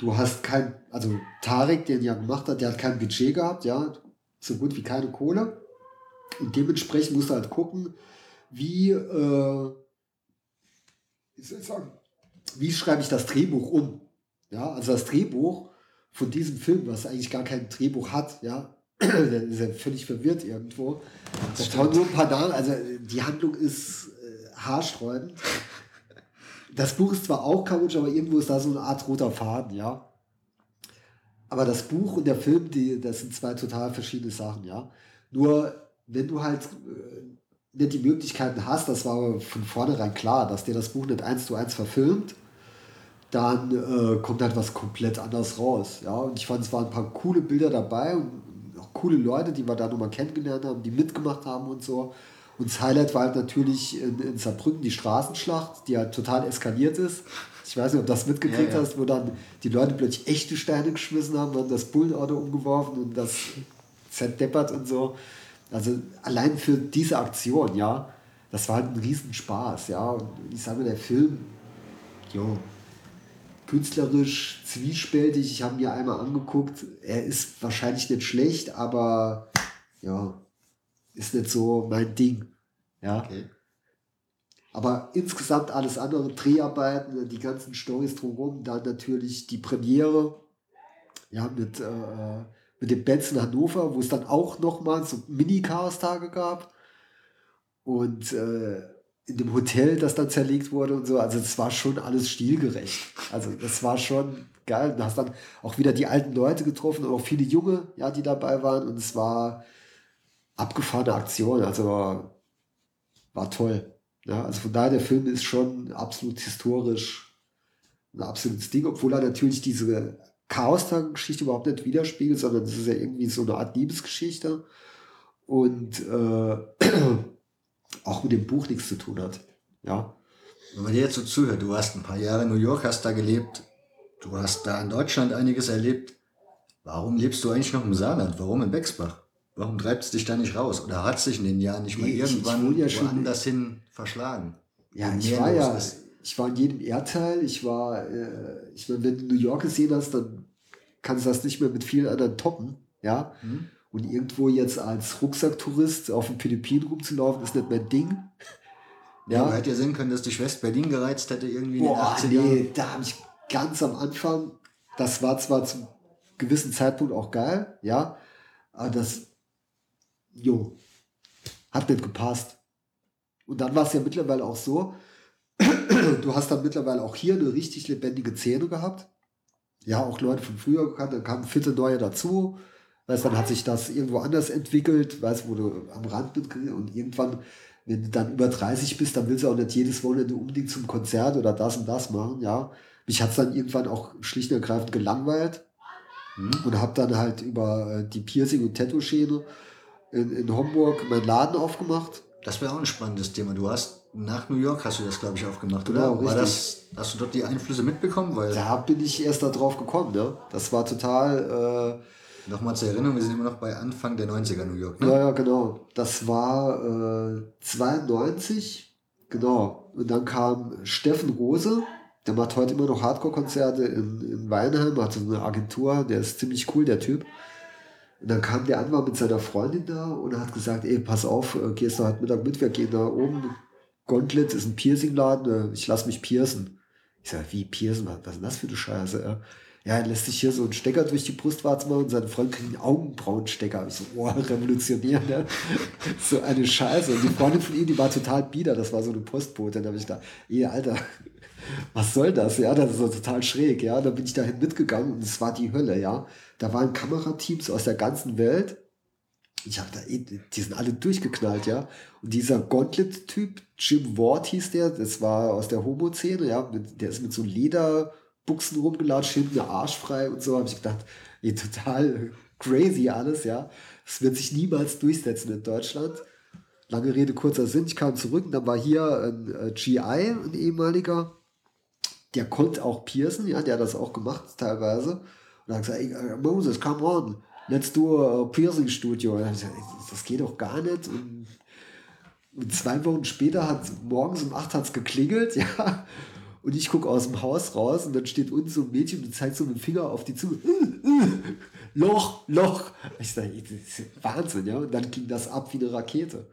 du hast kein, also Tarek, den ja gemacht hat, der hat kein Budget gehabt, ja, so gut wie keine Kohle. Und dementsprechend musst du halt gucken, wie, äh, wie soll ich sagen, wie schreibe ich das Drehbuch um? Ja, also das Drehbuch von diesem Film, was eigentlich gar kein Drehbuch hat, ja, der ist ja völlig verwirrt irgendwo. Da tauchen nur ein paar Namen, also die Handlung ist äh, haarsträubend. Das Buch ist zwar auch kaputt, aber irgendwo ist da so eine Art roter Faden, ja. Aber das Buch und der Film, die, das sind zwei total verschiedene Sachen, ja. Nur, wenn du halt äh, nicht die Möglichkeiten hast, das war von vornherein klar, dass dir das Buch nicht eins zu eins verfilmt, dann äh, kommt halt was komplett anderes raus, ja. Und ich fand, es waren ein paar coole Bilder dabei und auch coole Leute, die wir da nochmal kennengelernt haben, die mitgemacht haben und so. Und das Highlight war halt natürlich in, in Saarbrücken die Straßenschlacht, die halt total eskaliert ist. Ich weiß nicht, ob du das mitgekriegt Ja, ja. hast, wo dann die Leute plötzlich echte Steine geschmissen haben, dann das Bullenauto umgeworfen und das zerdeppert und so. Also allein für diese Aktion, ja, das war halt ein Riesenspaß, ja. Und ich sage, der Film, jo, künstlerisch zwiespältig. Ich habe mir einmal angeguckt. Er ist wahrscheinlich nicht schlecht, aber ja, ist nicht so mein Ding. Ja. Okay. Aber insgesamt alles andere, Dreharbeiten, die ganzen Stories drumherum, dann natürlich die Premiere, ja, mit, äh, mit dem Benz in Hannover, wo es dann auch nochmal so Mini-Chaos-Tage gab. Und äh, in dem Hotel, das dann zerlegt wurde und so. Also es war schon alles stilgerecht. Also das war schon geil. Du hast dann auch wieder die alten Leute getroffen und auch viele Junge, ja, die dabei waren. Und es war abgefahrene Aktion. Also war, toll. Ja, also von daher, der Film ist schon absolut historisch ein absolutes Ding, obwohl er natürlich diese Chaos-Geschichte überhaupt nicht widerspiegelt, sondern es ist ja irgendwie so eine Art Liebesgeschichte und äh, auch mit dem Buch nichts zu tun hat. Ja. Wenn man dir jetzt so zuhört, du hast ein paar Jahre in New York, hast da gelebt, du hast da in Deutschland einiges erlebt. Warum lebst du eigentlich noch im Saarland? Warum in Bexbach? Warum treibst du dich da nicht raus? Oder hat sich in den Jahren nicht mal ich- ich irgendwann wohne ja schon- woanders hin verschlagen? Ja, ich war ja, ist? ich war in jedem Erdteil. Ich war, äh, ich meine, wenn du New York gesehen hast, dann kannst du das nicht mehr mit vielen anderen toppen. Ja. Hm? Und irgendwo jetzt als Rucksacktourist auf den Philippinen rumzulaufen, ist nicht mein Ding. Ja, man hätte ja sehen können, dass dich West-Berlin gereizt hätte irgendwie in den Boah, 80er Jahren. nee, da habe ich ganz am Anfang, das war zwar zum gewissen Zeitpunkt auch geil, ja, aber das, jo, hat nicht gepasst. Und dann war es ja mittlerweile auch so, du hast dann mittlerweile auch hier eine richtig lebendige Szene gehabt. Ja, auch Leute von früher gekannt, dann kamen fitte neue dazu. Weißt, dann hat sich das irgendwo anders entwickelt, weißt, wo du am Rand bist und irgendwann, wenn du dann über 30 bist, dann willst du auch nicht jedes Wochenende unbedingt zum Konzert oder das und das machen, ja. Mich hat es dann irgendwann auch schlicht und ergreifend gelangweilt Hm? und habe dann halt über äh, die Piercing- und Tattoo-Schiene in, in Homburg meinen Laden aufgemacht. Das wäre auch ein spannendes Thema. Du hast nach New York hast du das, glaube ich, aufgemacht, Genau, oder? War das, hast du dort die Einflüsse mitbekommen? Weil, Da bin ich erst da drauf gekommen, ne? Das war total, äh, nochmal zur Erinnerung, wir sind immer noch bei Anfang der 90er New York, ne? ja, ja, genau. Das war äh, 92, genau. Und dann kam Steffen Rose, der macht heute immer noch Hardcore-Konzerte in, in Weinheim, hat so eine Agentur, der ist ziemlich cool, der Typ. Und dann kam der an, war mit seiner Freundin da und hat gesagt, ey, pass auf, äh, gehst du heute Mittag mit, wir gehen da oben. Gauntlet ist ein Piercingladen, äh, ich lass mich piercen. Ich sag, wie piercen? Was was ist denn das für eine Scheiße? Ja, ja er lässt sich hier so einen Stecker durch die Brustwarze machen und seine Freundin kriegt einen Augenbrauenstecker. Ich so, oh, revolutionär, ne? so eine Scheiße. Und die Freundin von ihm, die war total bieder, das war so eine Postbote. Da habe ich gedacht, ey, Alter, was soll das? Ja, das ist so total schräg, ja. Da bin ich dahin mitgegangen und es war die Hölle, ja. Da waren Kamerateams aus der ganzen Welt. Ich hab da, die sind alle durchgeknallt, ja. Und dieser Gauntlet-Typ, Jim Ward hieß der, das war aus der Homo-Szene, ja. Der ist mit so Lederbuchsen rumgelatscht, hinten der Arsch frei und so. Habe ich gedacht, ey, total crazy alles, ja. Das wird sich niemals durchsetzen in Deutschland. Lange Rede, kurzer Sinn. Ich kam zurück und dann war hier ein äh, GI, ein ehemaliger, der konnte auch piercen, ja, der hat das auch gemacht teilweise. Und hat gesagt, ey, äh, Moses, come on, let's do a piercing studio. Gesagt, das geht doch gar nicht. Und, und zwei Wochen später hat morgens um 8 hat's geklingelt, ja. Und ich gucke aus dem Haus raus und dann steht unten so ein Mädchen und zeigt so mit dem Finger auf die Zunge. Loch, Loch. Ich sage, das ist Wahnsinn, ja. Und dann ging das ab wie eine Rakete.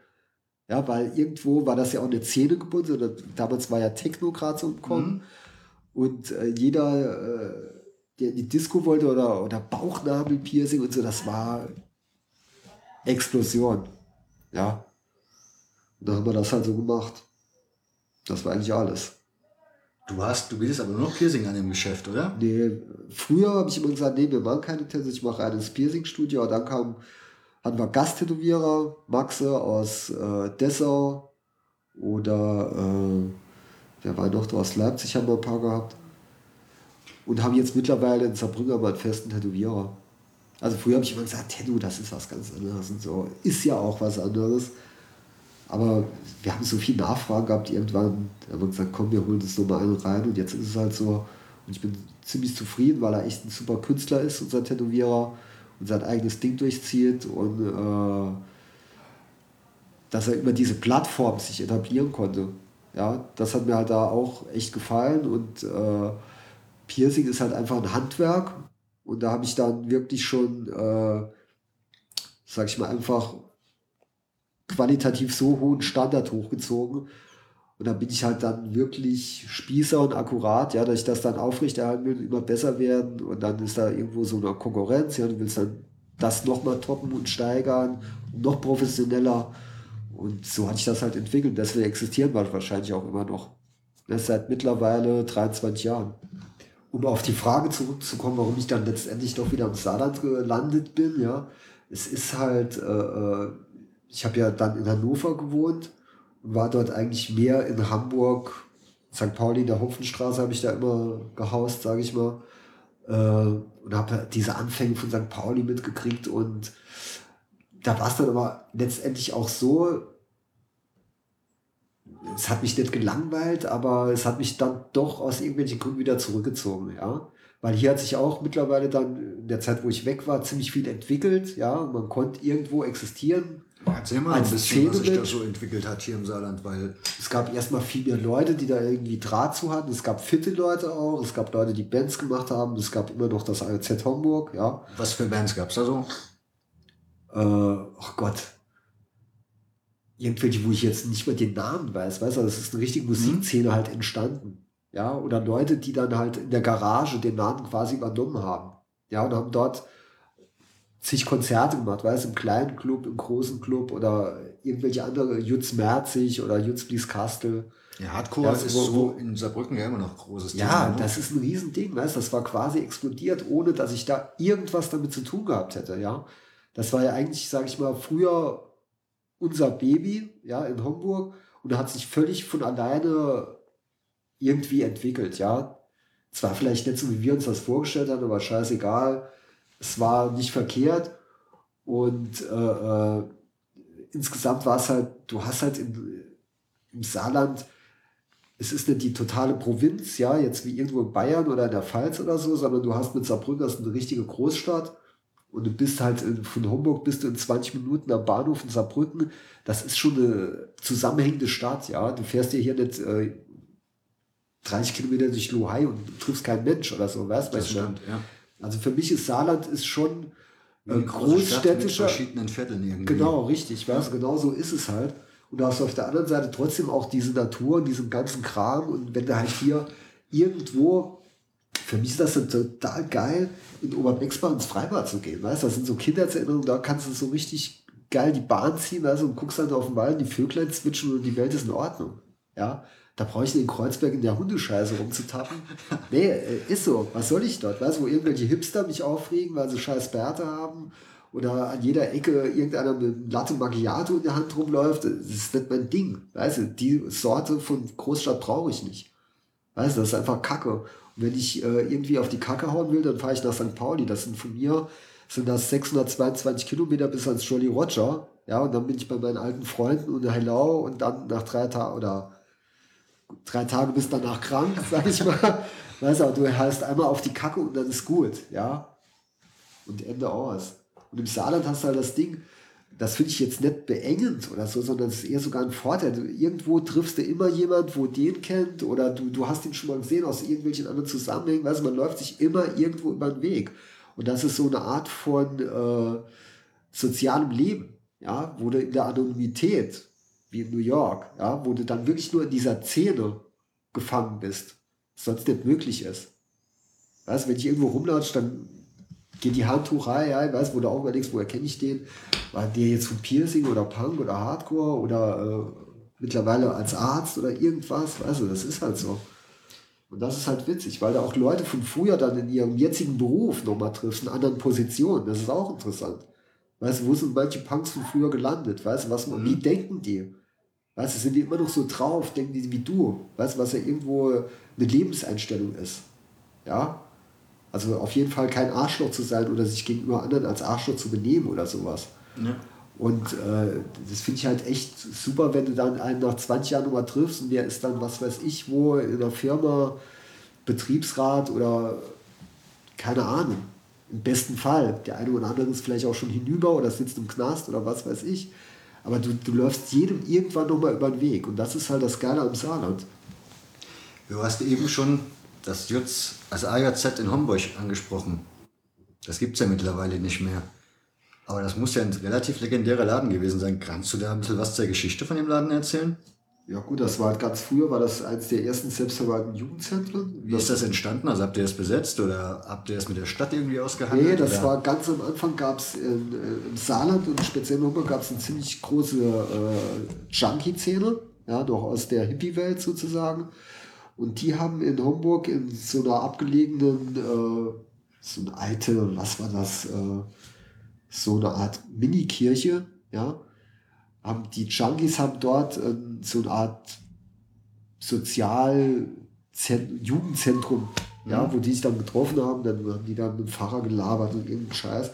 Ja, weil irgendwo war das ja auch eine Szene gebunden. Oder damals war ja Techno gerade so im Kommen. Und äh, jeder, äh, der in die Disco wollte oder, oder Bauchnabelpiercing und so, das war Explosion. Ja. Und dann haben wir das halt so gemacht. Das war eigentlich alles. Du hast, du bietest aber nur noch Piercing an dem Geschäft, oder? Nee, früher habe ich immer gesagt, nee, wir machen keine Tänze, ich mache reines Piercing-Studio. Und dann kam, hatten wir Gasttätowierer, Maxe aus äh, Dessau oder äh, wer war noch da aus Leipzig, haben wir ein paar gehabt. Und haben jetzt mittlerweile in Saarbrücken mal einen festen Tätowierer. Also früher habe ich immer gesagt, Tattoo, das ist was ganz anderes und so. Ist ja auch was anderes. Aber wir haben so viel Nachfragen gehabt, irgendwann haben wir gesagt, komm, wir holen das nochmal einen rein und jetzt ist es halt so. Und ich bin ziemlich zufrieden, weil er echt ein super Künstler ist, unser Tätowierer, und sein eigenes Ding durchzieht und äh, dass er über diese Plattform sich etablieren konnte. Ja, das hat mir halt da auch echt gefallen und äh, Piercing ist halt einfach ein Handwerk und da habe ich dann wirklich schon, äh, sag ich mal, einfach qualitativ so hohen Standard hochgezogen. Und dann bin ich halt dann wirklich Spießer und akkurat, ja, dass ich das dann aufrechterhalten will, immer besser werden. Und dann ist da irgendwo so eine Konkurrenz, ja, du willst dann das nochmal toppen und steigern, noch professioneller. Und so hatte ich das halt entwickelt. Deswegen existieren wir wahrscheinlich auch immer noch. Das seit mittlerweile 23 Jahren. Um auf die Frage zurückzukommen, warum ich dann letztendlich doch wieder im Saarland gelandet bin, ja. Es ist halt, äh, äh, ich habe ja dann in Hannover gewohnt war dort eigentlich mehr in Hamburg, St. Pauli in der Hopfenstraße habe ich da immer gehaust, sage ich mal. Äh, und habe diese Anfänge von St. Pauli mitgekriegt und da war es dann aber letztendlich auch so, es hat mich nicht gelangweilt, aber es hat mich dann doch aus irgendwelchen Gründen wieder zurückgezogen, ja. Weil hier hat sich auch mittlerweile dann in der Zeit, wo ich weg war, ziemlich viel entwickelt, ja. Man konnte irgendwo existieren. Erzähl mal Als ein bisschen, was sich Szene- da so entwickelt hat hier im Saarland, weil Es gab erstmal viel mehr Leute, die da irgendwie Draht zu hatten. Es gab fitte Leute auch. Es gab Leute, die Bands gemacht haben. Es gab immer noch das AZ Homburg, ja. was für Bands gab es da so? äh, oh Gott, irgendwelche, wo ich jetzt nicht mehr den Namen weiß, weißt du, das ist eine richtige Musikszene halt entstanden. Ja, oder Leute, die dann halt in der Garage den Namen quasi übernommen haben. Ja, und haben dort zig Konzerte gemacht, weißt du, im kleinen Club, im großen Club oder irgendwelche andere, Jutz Merzig oder Jutz Blieskastel. Ja, Hardcore Ja, ist wo- so in Saarbrücken ja immer noch großes Ja, Thema. ne? das ist ein Riesending, weißt du, das war quasi explodiert, ohne dass ich da irgendwas damit zu tun gehabt hätte, ja. Das war ja eigentlich, sage ich mal, früher unser Baby, ja, in Homburg und hat sich völlig von alleine irgendwie entwickelt, ja. Es war vielleicht nicht so, wie wir uns das vorgestellt haben, aber scheißegal. Es war nicht verkehrt und äh, äh, insgesamt war es halt, du hast halt in, im Saarland, es ist nicht die totale Provinz, ja, jetzt wie irgendwo in Bayern oder in der Pfalz oder so, sondern du hast mit Saarbrücken das ist eine richtige Großstadt und du bist halt in, von Homburg bist du in 20 Minuten am Bahnhof in Saarbrücken. Das ist schon eine zusammenhängende Stadt, ja. Du fährst dir hier nicht äh, 30 Kilometer durch Lohai und triffst keinen Mensch oder so, weißt du? Das stimmt, ja. Also für mich ist Saarland ist schon äh, großstädtischer. verschiedenen Vierteln irgendwie. Genau, richtig, du, genau so ist es halt. Und du hast auf der anderen Seite trotzdem auch diese Natur und diesen ganzen Kram. Und wenn du halt hier irgendwo, für mich ist das dann total geil, in Oberbexbach ins Freibad zu gehen. Weißt du, das sind so Kindheitserinnerungen, da kannst du so richtig geil die Bahn ziehen, du, und guckst dann auf den Wald, die Vöglein zwitschern und die Welt ist in Ordnung. Ja, da brauche ich nicht in Kreuzberg in der Hundescheiße rumzutappen. Nee, äh, ist so. Was soll ich dort? Weißt du, wo irgendwelche Hipster mich aufregen, weil sie scheiß Bärte haben oder an jeder Ecke irgendeiner mit einem Latte Macchiato in der Hand rumläuft. Das ist nicht mein Ding. Weißt du, die Sorte von Großstadt brauche ich nicht. Weißt du, das ist einfach Kacke. Und wenn ich äh, irgendwie auf die Kacke hauen will, dann fahre ich nach St. Pauli. Das sind von mir, sind das 622 Kilometer bis ans Jolly Roger. Ja, und dann bin ich bei meinen alten Freunden und Hello und dann nach drei Tagen oder drei Tage bist danach krank, sag ich mal. Weißt du, du heißt einmal auf die Kacke und dann ist gut, ja. Und Ende aus. Und im Saarland hast du halt das Ding, das finde ich jetzt nicht beengend oder so, sondern es ist eher sogar ein Vorteil. Du, irgendwo triffst du immer jemand, wo den kennt oder du, du hast ihn schon mal gesehen aus irgendwelchen anderen Zusammenhängen. Weißt du, man läuft sich immer irgendwo über den Weg. Und das ist so eine Art von äh, sozialem Leben, ja, wo du in der Anonymität, wie in New York, ja, wo du dann wirklich nur in dieser Szene gefangen bist, sonst nicht möglich ist. Weißt du, wenn ich irgendwo rumlatsche, dann geht die Handtucherei, ja, weißt wo du auch überlegst, woher kenne ich den? War der jetzt von Piercing oder Punk oder Hardcore oder äh, mittlerweile als Arzt oder irgendwas, weißt du, das ist halt so. Und das ist halt witzig, weil da auch Leute von früher dann in ihrem jetzigen Beruf nochmal triffst, in anderen Positionen. Das ist auch interessant. Weißt du, wo sind manche Punks von früher gelandet? Weißt du, was, wie denken die? Weißt du, sind die immer noch so drauf? Denken die wie du? Weißt du, was ja irgendwo eine Lebenseinstellung ist? Ja? Also auf jeden Fall kein Arschloch zu sein oder sich gegenüber anderen als Arschloch zu benehmen oder sowas. Ja. Und äh, das finde ich halt echt super, wenn du dann einen nach 20 Jahren nochmal triffst und der ist dann, was weiß ich, wo in der Firma, Betriebsrat oder keine Ahnung. Im besten Fall. Der eine oder andere ist vielleicht auch schon hinüber oder sitzt im Knast oder was weiß ich. Aber du, du läufst jedem irgendwann nochmal über den Weg. Und das ist halt das Geile am Saarland. Du hast eben schon das Jutz, das AJZ in Homburg angesprochen. Das gibt es ja mittlerweile nicht mehr. Aber das muss ja ein relativ legendärer Laden gewesen sein. Kannst du da ein bisschen was zur Geschichte von dem Laden erzählen? Ja gut, das war halt ganz früher, war das eines der ersten selbstverwalteten Jugendzentren. Wie ist das entstanden? Also habt ihr es besetzt oder habt ihr es mit der Stadt irgendwie ausgehandelt? Nee, das oder? war ganz am Anfang gab es im Saarland und speziell in Homburg gab es eine ziemlich große äh, Junkie-Szene, ja, noch aus der Hippie-Welt sozusagen. Und die haben in Homburg in so einer abgelegenen, äh, so eine alte, was war das, äh, so eine Art Mini-Kirche, ja, haben die Junkies haben dort äh, so eine Art Sozial Jugendzentrum, ja, wo die sich dann getroffen haben, dann haben die dann mit dem Pfarrer gelabert und irgendeinen Scheiß.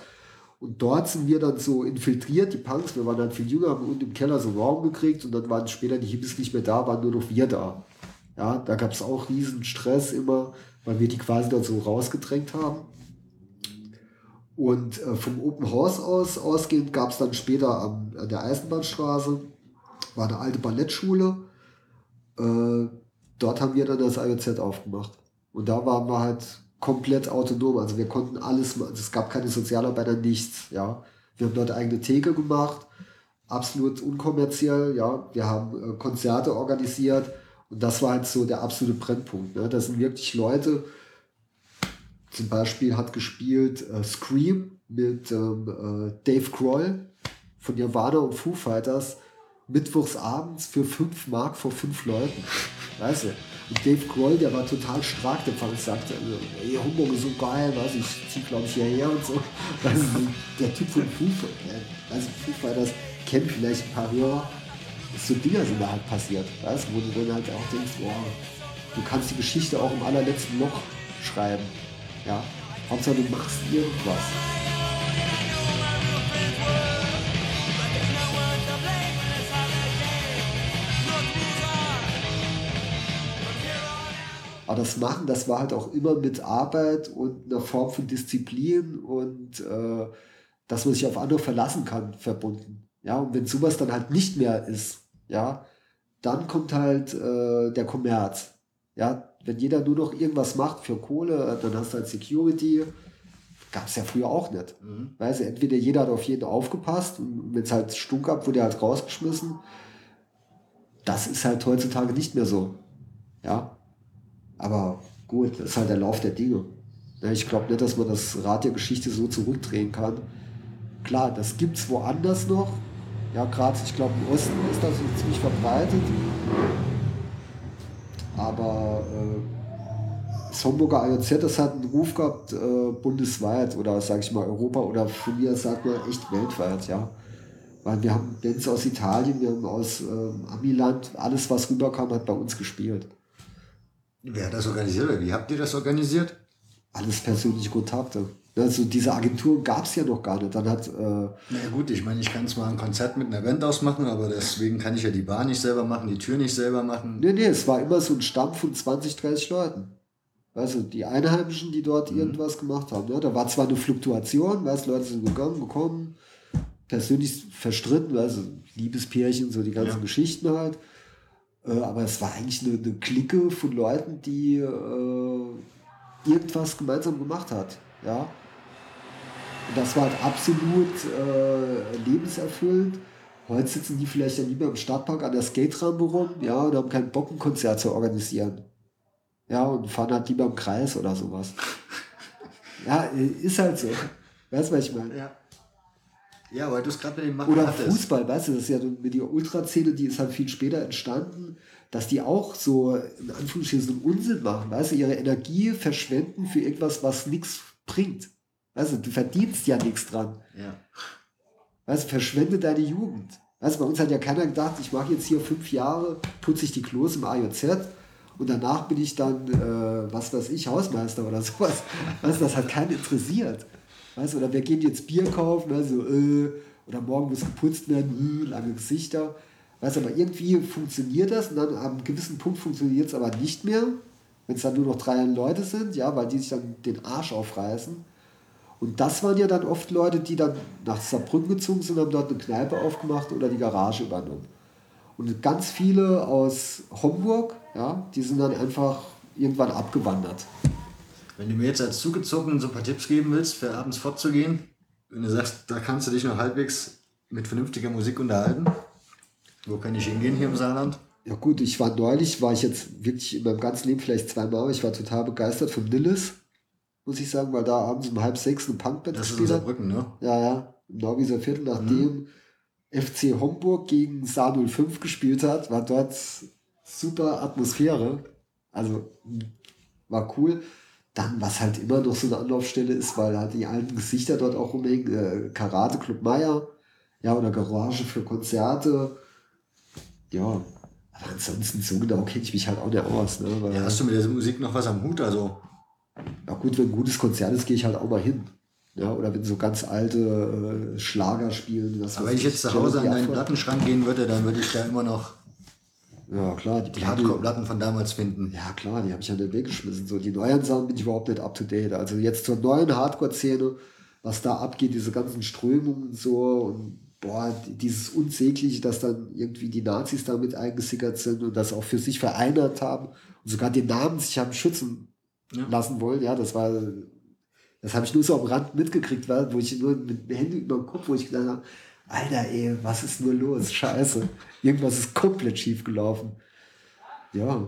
Und dort sind wir dann so infiltriert, die Punks, wir waren dann viel jünger, haben unten im Keller so einen Raum gekriegt und dann waren später die Hippies nicht mehr da, waren nur noch wir da. Ja, da gab es auch riesen Stress immer, weil wir die quasi dann so rausgedrängt haben. Und äh, vom Open House aus ausgehend gab es dann später am, an der Eisenbahnstraße, war eine alte Ballettschule. Äh, dort haben wir dann das IOZ aufgemacht. Und da waren wir halt komplett autonom. Also wir konnten alles machen. Es gab keine Sozialarbeiter, nichts. Ja. Wir haben dort eigene Theke gemacht, absolut unkommerziell. Ja. Wir haben äh, Konzerte organisiert. Und das war halt so der absolute Brennpunkt. Ne? Das sind wirklich Leute, zum Beispiel hat gespielt äh, Scream mit ähm, äh, Dave Grohl von Nirvana und Foo Fighters mittwochs abends für 5 Mark vor fünf Leuten. Weißt du? Und Dave Grohl, der war total stark, der fand, sagte, also, ey, Hamburg ist so geil, weißt ich zieh glaube ich hierher und so. Weißt der Typ von Foo Fighters, also Foo Fighters kennt vielleicht ein paar Hörer, so Dinger sind da halt passiert, weißt du, wo du dann halt auch denkst, boah, du kannst die Geschichte auch im allerletzten Loch schreiben. Ja? Hauptsache du machst irgendwas. Aber das Machen, das war halt auch immer mit Arbeit und einer Form von Disziplin und äh, dass man sich auf andere verlassen kann, verbunden. Ja, und wenn sowas dann halt nicht mehr ist, ja, dann kommt halt äh, der Kommerz. Ja, wenn jeder nur noch irgendwas macht für Kohle, dann hast du halt Security. Gab es ja früher auch nicht. Mhm. Weißt du, entweder jeder hat auf jeden aufgepasst und wenn es halt stunk ab, wurde er halt rausgeschmissen. Das ist halt heutzutage nicht mehr so. Ja. Aber gut, das ist halt der Lauf der Dinge. Ja, ich glaube nicht, dass man das Rad der Geschichte so zurückdrehen kann. Klar, das gibt es woanders noch. Ja, gerade, ich glaube, im Osten ist das ziemlich verbreitet. Aber äh, das Homburger IOZ, das hat einen Ruf gehabt, äh, bundesweit oder sage ich mal Europa oder von mir sagt man echt weltweit, ja. Weil wir haben Bands aus Italien, wir haben aus ähm, Amiland, alles was rüberkam, hat bei uns gespielt. Wer hat das organisiert oder wie habt ihr das organisiert? Alles persönliche Kontakte. Also diese Agentur gab es ja noch gar nicht. Dann hat, äh, Na gut, ich meine, ich kann zwar ein Konzert mit einer Band ausmachen, aber deswegen kann ich ja die Bar nicht selber machen, die Tür nicht selber machen. nee, nee, es war immer so ein Stamm von 20, 30 Leuten. Weißt du, die Einheimischen, die dort irgendwas gemacht haben. Ne? Da war zwar eine Fluktuation, weißt du, Leute sind gegangen, gekommen, persönlich verstritten, weißt du, Liebespärchen, so die ganzen Ja. Geschichten halt. Äh, aber es war eigentlich eine, eine Clique von Leuten, die äh, irgendwas gemeinsam gemacht hat. Ja. Und das war halt absolut äh, lebenserfüllend. Heute sitzen die vielleicht dann lieber im Stadtpark an der Skaterampe rum, ja, und haben keinen Bock, ein Konzert zu organisieren. Ja, und fahren halt lieber im Kreis oder sowas. ja, äh, ist halt so. Weißt du, was ich meine? Ja. Ja, weil du es gerade mit dem Machen Oder hattest. Fußball, weißt du, das ist ja mit die Ultraszene, die ist halt viel später entstanden, dass die auch so, in Anführungsstrichen, so einen Unsinn machen, weißt du, ihre Energie verschwenden für irgendwas, was nichts bringt. Weißt du, du verdienst ja nichts dran. Ja. Weißt verschwende deine Jugend. Weißt du, bei uns hat ja keiner gedacht, ich mache jetzt hier fünf Jahre, putze ich die Klos im AJZ und danach bin ich dann, äh, was weiß ich, Hausmeister oder sowas. Weißt du, das hat keinen interessiert. Weißt du, oder wir gehen jetzt Bier kaufen, also, äh, oder morgen muss geputzt werden, äh, lange Gesichter. Weißt du, aber irgendwie funktioniert das und dann am gewissen Punkt funktioniert es aber nicht mehr, wenn es dann nur noch drei Leute sind, ja, weil die sich dann den Arsch aufreißen. Und das waren ja dann oft Leute, die dann nach Saarbrücken gezogen sind, haben dort eine Kneipe aufgemacht oder die Garage übernommen. Und ganz viele aus Homburg, ja, die sind dann einfach irgendwann abgewandert. Wenn du mir jetzt als Zugezogenen so ein paar Tipps geben willst, für abends fortzugehen, wenn du sagst, da kannst du dich noch halbwegs mit vernünftiger Musik unterhalten, wo kann ich hingehen hier im Saarland? Ja gut, ich war neulich, war ich jetzt wirklich in meinem ganzen Leben vielleicht zweimal, ich war total begeistert vom Nilles, muss ich sagen, weil da abends um halb sechs eine Punkband Das ist hat. Brücken, ne? Ja, ja, im Norwieser Viertel, nachdem FC Homburg gegen Saar 05 gespielt hat, war dort super Atmosphäre. Also war cool. Dann, was halt immer noch so eine Anlaufstelle ist, weil halt die alten Gesichter dort auch rumhängen, äh, Karate Club Meier, ja, oder Garage für Konzerte. Ja, aber ansonsten so genau kenne ich mich halt auch nicht aus. Ne? Weil, Ja, hast du mit der Musik noch was am Hut? Also, ja gut, wenn ein gutes Konzert ist, gehe ich halt auch mal hin. Ja, oder wenn so ganz alte äh, Schlager spielen. Was aber wenn ich jetzt zu Hause an deinen Plattenschrank gehen würde, dann würde ich da immer noch Ja, klar, die, die Platte- Hardcore-Platten von damals finden. Ja, klar, die habe ich ja nicht weggeschmissen. So, die neuen Sachen bin ich überhaupt nicht up to date. Also jetzt zur neuen Hardcore-Szene, was da abgeht, diese ganzen Strömungen und so und boah, die- dieses Unsägliche, dass dann irgendwie die Nazis damit eingesickert sind und das auch für sich vereinert haben und sogar den Namen sich haben schützen Ja. lassen wollen. Ja, das war, das habe ich nur so am Rand mitgekriegt, weil, wo ich nur mit den Händen über den Kopf, wo ich gedacht habe, Alter, ey, was ist nur los? Scheiße. Irgendwas ist komplett schief gelaufen. Ja.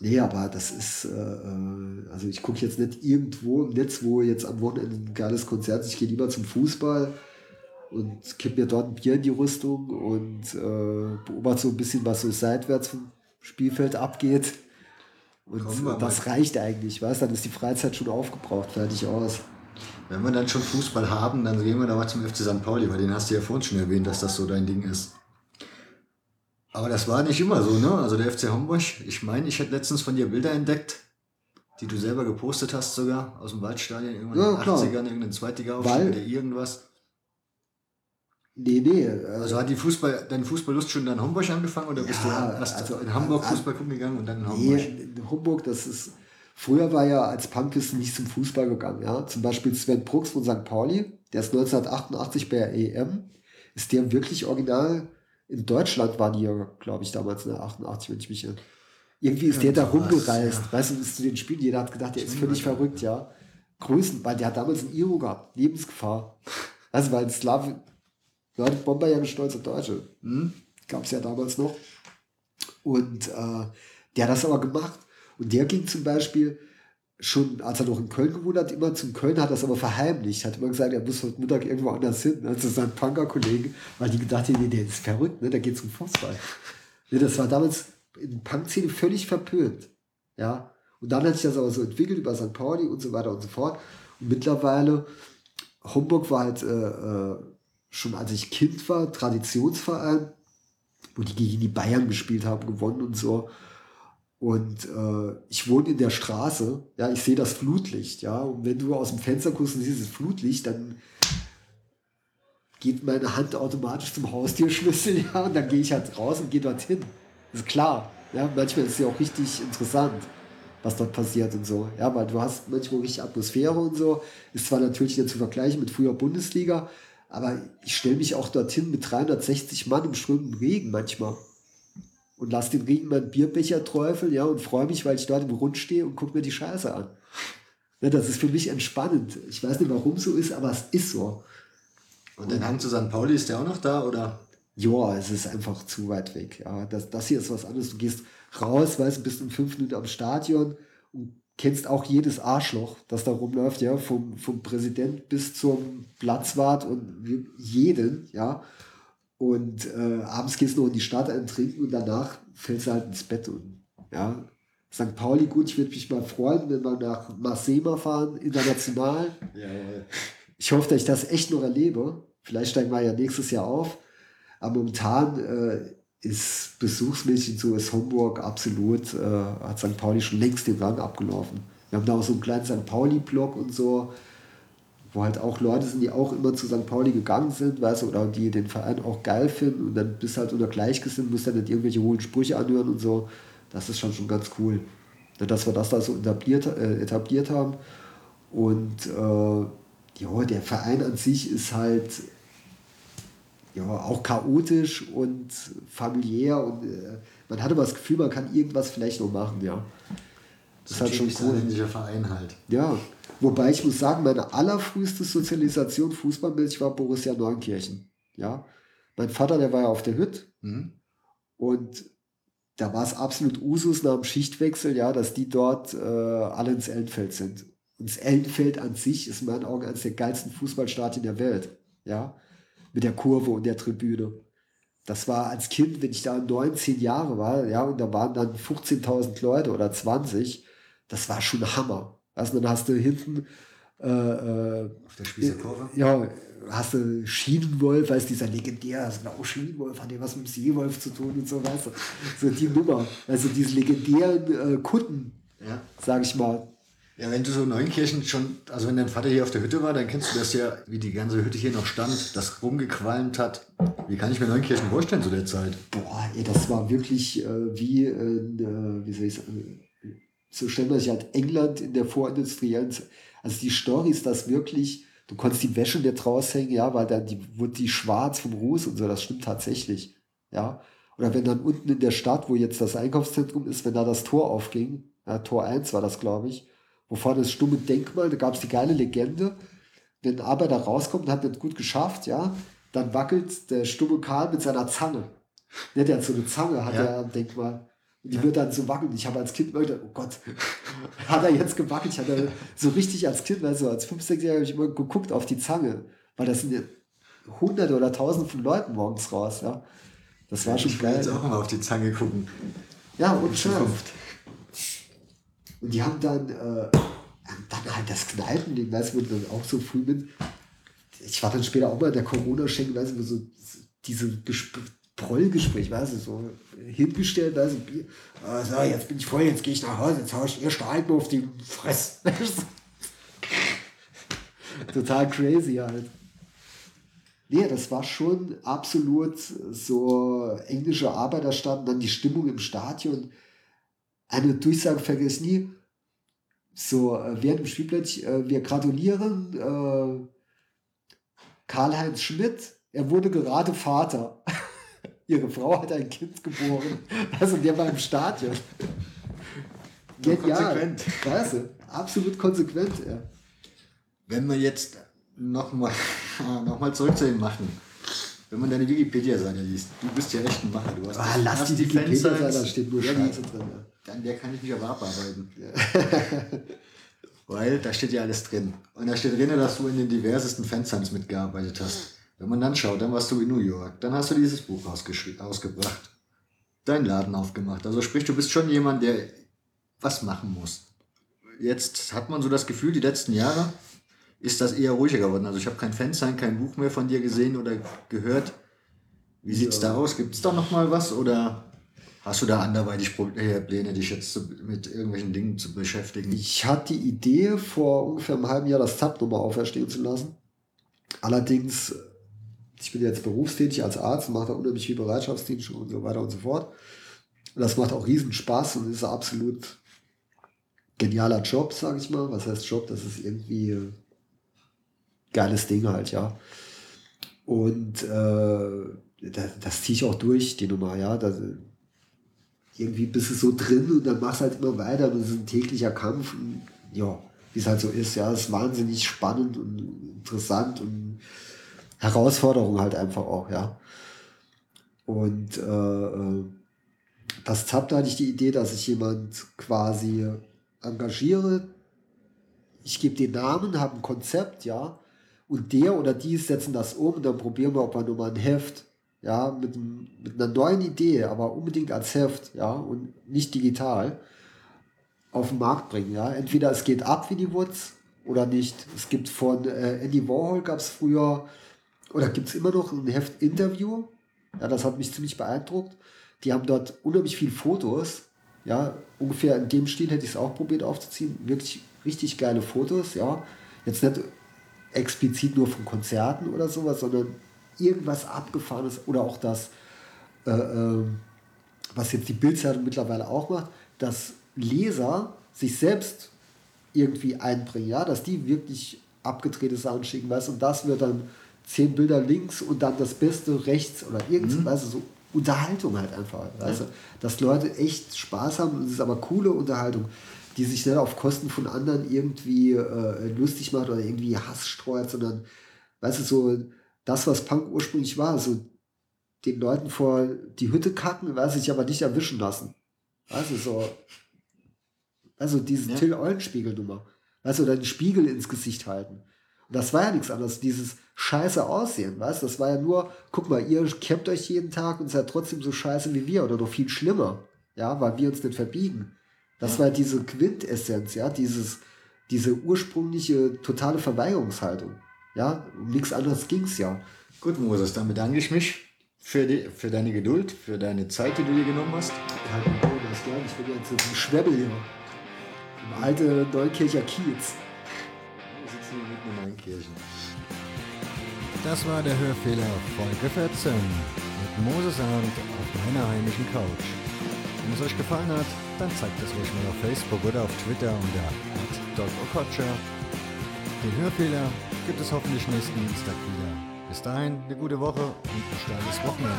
Nee, aber das ist, äh, äh, also ich gucke jetzt nicht irgendwo im Netz, wo jetzt am Wochenende ein geiles Konzert ist. Ich gehe lieber zum Fußball und kipp mir dort ein Bier in die Rüstung und äh, beobachte so ein bisschen, was so seitwärts vom Spielfeld abgeht. Und das reicht eigentlich, weißt Dann ist die Freizeit schon aufgebraucht, fertig aus. Wenn wir dann schon Fußball haben, dann gehen wir da mal zum FC St. Pauli, weil den hast du ja vorhin schon erwähnt, dass das so dein Ding ist. Aber das war nicht immer so, ne? Also der FC Homburg, ich meine, ich hätte letztens von dir Bilder entdeckt, die du selber gepostet hast sogar, aus dem Waldstadion, irgendwann Ja, in den klar. 80ern, irgendein Zweitliga-Aufstieg oder irgendwas. Nee, nee. Also hat die Fußball, deine Fußballlust schon in Hamburg angefangen oder bist Ja, du erst also- in Hamburg also- Fußball gucken gegangen und dann in Hamburg? Nee, in Hamburg, das ist. Früher war ja als Punkist nicht zum Fußball gegangen. Ja? Zum Beispiel Sven Brooks von St. Pauli, der ist 1988 bei der EM. Ist der wirklich original? In Deutschland war die ja, glaube ich, damals in der 88, wenn ich mich erinnere. Irgendwie ist der da rumgereist. ja. Weißt du, bis zu den Spielen, jeder hat gedacht, der ist völlig verrückt, ja. Größen, weil der hat damals ein Iro gehabt, Lebensgefahr. Also, weil ein Die Bomber ja eine stolze Deutsche. Gab es ja damals noch. Und äh, der hat das aber gemacht. Und der ging zum Beispiel schon, als er noch in Köln gewohnt hat, immer zum Köln, hat das aber verheimlicht. Hat immer gesagt, er muss heute Mittag irgendwo anders hin, ne, zu seinen Punker-Kollegen, weil die gedacht haben, nee, der ist verrückt, ne, der geht zum Fußball. Nee, das war damals in Punk-Szene völlig verpönt. Ja. Und dann hat sich das aber so entwickelt über St. Pauli und so weiter und so fort. Und mittlerweile, Homburg war halt äh, äh, schon als ich Kind war, Traditionsverein, wo die gegen die Bayern gespielt haben, gewonnen und so. Und äh, ich wohne in der Straße, ja, ich sehe das Flutlicht, ja. Und wenn du aus dem Fenster guckst und siehst das Flutlicht, dann geht meine Hand automatisch zum Haustürschlüssel, ja, und dann gehe ich halt raus und gehe dorthin. ist klar. Ja, manchmal ist es ja auch richtig interessant, was dort passiert und so. Ja, weil du hast manchmal richtig Atmosphäre und so. Ist zwar natürlich nicht zu vergleichen mit früher Bundesliga, aber ich stelle mich auch dorthin mit 360 Mann im strömenden Regen manchmal. Und lass den Regen meinen Bierbecher träufeln, ja, und freue mich, weil ich dort im Rund stehe und gucke mir die Scheiße an. Ja, das ist für mich entspannend. Ich weiß nicht, warum so ist, aber es ist so. Und dein Hang zu St. Pauli, ist der auch noch da oder? Ja, es ist einfach zu weit weg. Ja, das, das hier ist was anderes. Du gehst raus, weißt du, bist in fünf Minuten am Stadion und kennst auch jedes Arschloch, das da rumläuft, ja, vom, vom Präsident bis zum Platzwart und jeden, ja. Und äh, abends gehst du noch in die Stadt ein trinken und danach fällst du halt ins Bett und ja. St. Pauli, gut, ich würde mich mal freuen, wenn wir nach Marseille fahren, international. Jawohl. Ich hoffe, dass ich das echt noch erlebe. Vielleicht steigen wir ja nächstes Jahr auf. Aber momentan äh, ist besuchsmäßig so, ist Homburg absolut, äh, hat St. Pauli schon längst den Rang abgelaufen. Wir haben da auch so einen kleinen St. Pauli-Block und so, wo halt auch Leute sind, die auch immer zu St. Pauli gegangen sind, weißt du, oder die den Verein auch geil finden und dann bist halt unter Gleichgesinnten, musst dann nicht irgendwelche hohen Sprüche anhören und so. Das ist schon schon ganz cool, dass wir das da so etabliert, äh, etabliert haben. Und äh, ja, der Verein an sich ist halt ja, auch chaotisch und familiär und äh, man hat immer das Gefühl, man kann irgendwas vielleicht noch machen, ja. Das ist halt schon ein cool. ländlicher Verein halt. Ja, wobei ich muss sagen, meine allerfrüheste Sozialisation fußballmäßig war Borussia Neunkirchen. Ja, mein Vater, der war ja auf der Hütt Mhm. und da war es absolut Usus nach dem Schichtwechsel, ja, dass die dort äh, alle ins Ellenfeld sind. Und das Ellenfeld an sich ist in meinen Augen eines der geilsten Fußballstadien der Welt. Ja, mit der Kurve und der Tribüne. Das war als Kind, wenn ich da 19 Jahre war, ja, und da waren dann 15.000 Leute oder 20, das war schon Hammer. Also dann hast du hinten äh, äh, Auf der Spießer Kurve. ja, hast du Schienenwolf, weißt dieser legendär, also genau, Schienenwolf hat ja was mit dem Seewolf zu tun und so, weißt du. So die Nummer. Also diese legendären äh, Kutten, Ja. sag ich mal. Ja, wenn du so Neunkirchen schon, also wenn dein Vater hier auf der Hütte war, dann kennst du das ja, wie die ganze Hütte hier noch stand, das rumgequalmt hat. Wie kann ich mir Neunkirchen vorstellen zu der Zeit? Boah, ey, das war wirklich äh, wie, äh, wie soll ich sagen, so stellt man sich halt England in der vorindustriellen Zeit. Also die Story ist das wirklich, du konntest die Wäsche nicht raushängen, ja, weil dann die, wurde die schwarz vom Ruß und so, das stimmt tatsächlich, ja. Oder wenn dann unten in der Stadt, wo jetzt das Einkaufszentrum ist, wenn da das Tor aufging, ja, Tor 1 war das, glaube ich, wo vorne das stumme Denkmal, da gab es die geile Legende, wenn ein Arbeiter rauskommt und hat nicht gut geschafft, ja, dann wackelt der stumme Karl mit seiner Zange. Der hat so eine Zange, hat Ja. er am Denkmal. Und die wird dann so wackeln. Ich habe als Kind immer gedacht, oh Gott, hat er jetzt gewackelt? Ich hatte so richtig als Kind, also als 5-, 6-Jähriger habe ich immer geguckt auf die Zange. Weil das sind ja hunderte oder tausende von Leuten morgens raus, ja. Das war schon Ich will geil. jetzt auch mal auf die Zange gucken. Ja, und schön. Und die haben dann, äh, dann halt das Kneipenleben, weißt du, dann auch so früh mit. Ich war dann später auch mal in der Corona-Schenken, weißt du, so diese Gesp Prollgespräch, weißt du, so hingestellt, weißt du, äh, so, jetzt bin ich voll, jetzt gehe ich nach Hause, jetzt hau ich halt mal auf die Fresse. Total crazy halt. Nee, das war schon absolut so englische Arbeiterstadt, dann die Stimmung im Stadion. Eine Durchsage vergiss nie. So, äh, während dem Spielplatz, äh, wir gratulieren äh, Karl-Heinz Schmidt, er wurde gerade Vater. Ihre Frau hat ein Kind geboren. Also der war im Stadion. Genial. konsequent. Du, absolut konsequent. Ja. Wenn wir jetzt nochmal noch mal zurück zu dem Machen. Wenn man deine Wikipedia-Seite liest, du bist ja echt ein Macher. Du hast, Ah, lass die Wikipedia sein, Fansites. da steht nur Scheiße drin. Ja. Dann der kann ich mich aber abarbeiten. Weil da steht ja alles drin. Und da steht drin, dass du in den diversesten Fansigns mitgearbeitet hast. Wenn man dann schaut, dann warst du in New York. Dann hast du dieses Buch ausgebracht. Deinen Laden aufgemacht. Also sprich, du bist schon jemand, der was machen muss. Jetzt hat man so das Gefühl, die letzten Jahre ist das eher ruhiger geworden. Also ich habe kein Fansign, kein Buch mehr von dir gesehen oder gehört. Wie sieht's da aus? Gibt es da noch mal was oder hast du da anderweitig äh, Pläne, dich jetzt mit irgendwelchen Dingen zu beschäftigen? Ich hatte die Idee, vor ungefähr einem halben Jahr das Tab nochmal auferstehen zu lassen. Allerdings, ich bin jetzt berufstätig als Arzt, mache da unheimlich viel Bereitschaftsdienst und so weiter und so fort. Das macht auch riesen Spaß und ist ein absolut genialer Job, sage ich mal. Was heißt Job? Das ist irgendwie äh, geiles Ding halt, ja. Und äh, das, das ziehe ich auch durch, die Nummer, ja. Das, irgendwie bist du so drin und dann machst du halt immer weiter. Das ist ein täglicher Kampf. Und, ja, wie es halt so ist. Ja, es ist wahnsinnig spannend und interessant und Herausforderung halt einfach auch, ja. Und äh, äh, das ZAP, da hatte ich die Idee, dass ich jemand quasi engagiere. Ich gebe den Namen, habe ein Konzept, ja. Und der oder die setzen das um und dann probieren wir, ob wir nur mal ein Heft, ja, mit, mit einer neuen Idee, aber unbedingt als Heft, ja, und nicht digital, auf den Markt bringen, ja. Entweder es geht ab wie die Woods oder nicht. Es gibt von äh, Andy Warhol gab es früher, oder gibt es immer noch ein Heft Interview, ja, das hat mich ziemlich beeindruckt. Die haben dort unheimlich viel Fotos, ja, ungefähr in dem Stil hätte ich es auch probiert aufzuziehen. Wirklich richtig geile Fotos, ja. Jetzt nicht explizit nur von Konzerten oder sowas, sondern irgendwas Abgefahrenes oder auch das, äh, ähm, was jetzt die Bildzeitung mittlerweile auch macht, dass Leser sich selbst irgendwie einbringen, ja, dass die wirklich abgedrehte Sachen schicken, weißt du, und das wird dann zehn Bilder links und dann das Beste rechts oder irgendwas, weißt du, so Unterhaltung halt einfach, weißt du, dass Leute echt Spaß haben und es ist aber coole Unterhaltung, die sich nicht auf Kosten von anderen irgendwie äh, lustig macht oder irgendwie Hass streut, sondern, weißt du, so das, was Punk ursprünglich war, so den Leuten vor die Hütte kacken, weiß ich aber nicht erwischen lassen. Du, so, also diese Ja. Till Eulenspiegel-Nummer. Weißt du, oder den Spiegel ins Gesicht halten. Und das war ja nichts anderes, dieses scheiße Aussehen, weißt du? Das war ja nur, guck mal, ihr kämmt euch jeden Tag und seid trotzdem so scheiße wie wir oder noch viel schlimmer. Ja, weil wir uns nicht verbiegen. Das war diese Quintessenz, ja, dieses, diese ursprüngliche totale Verweigerungshaltung. Ja, um nichts anderes ging's ja. Gut, Moses, dann bedanke ich mich für, die, für deine Geduld, für deine Zeit, die du dir genommen hast. Das gern. Ich bin jetzt im Schwebbel hier. Im alte Neukircher Kiez. Wir sitzen hier mitten in Neunkirchen. Das war der Hörfehler Folge 14 mit Moses Arndt auf meiner heimischen Couch. Wenn es euch gefallen hat, dann zeigt es ruhig mal auf Facebook oder auf Twitter unter @dogokocha. Den Hörfehler gibt es hoffentlich nächsten Dienstag wieder. Bis dahin eine gute Woche und ein starkes Wochenende.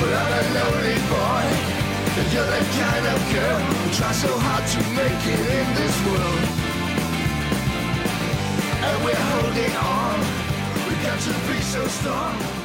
But I'm a lonely boy, and you're the kind of girl who tries so hard to make it in this world. And we're holding on, we got to be so strong.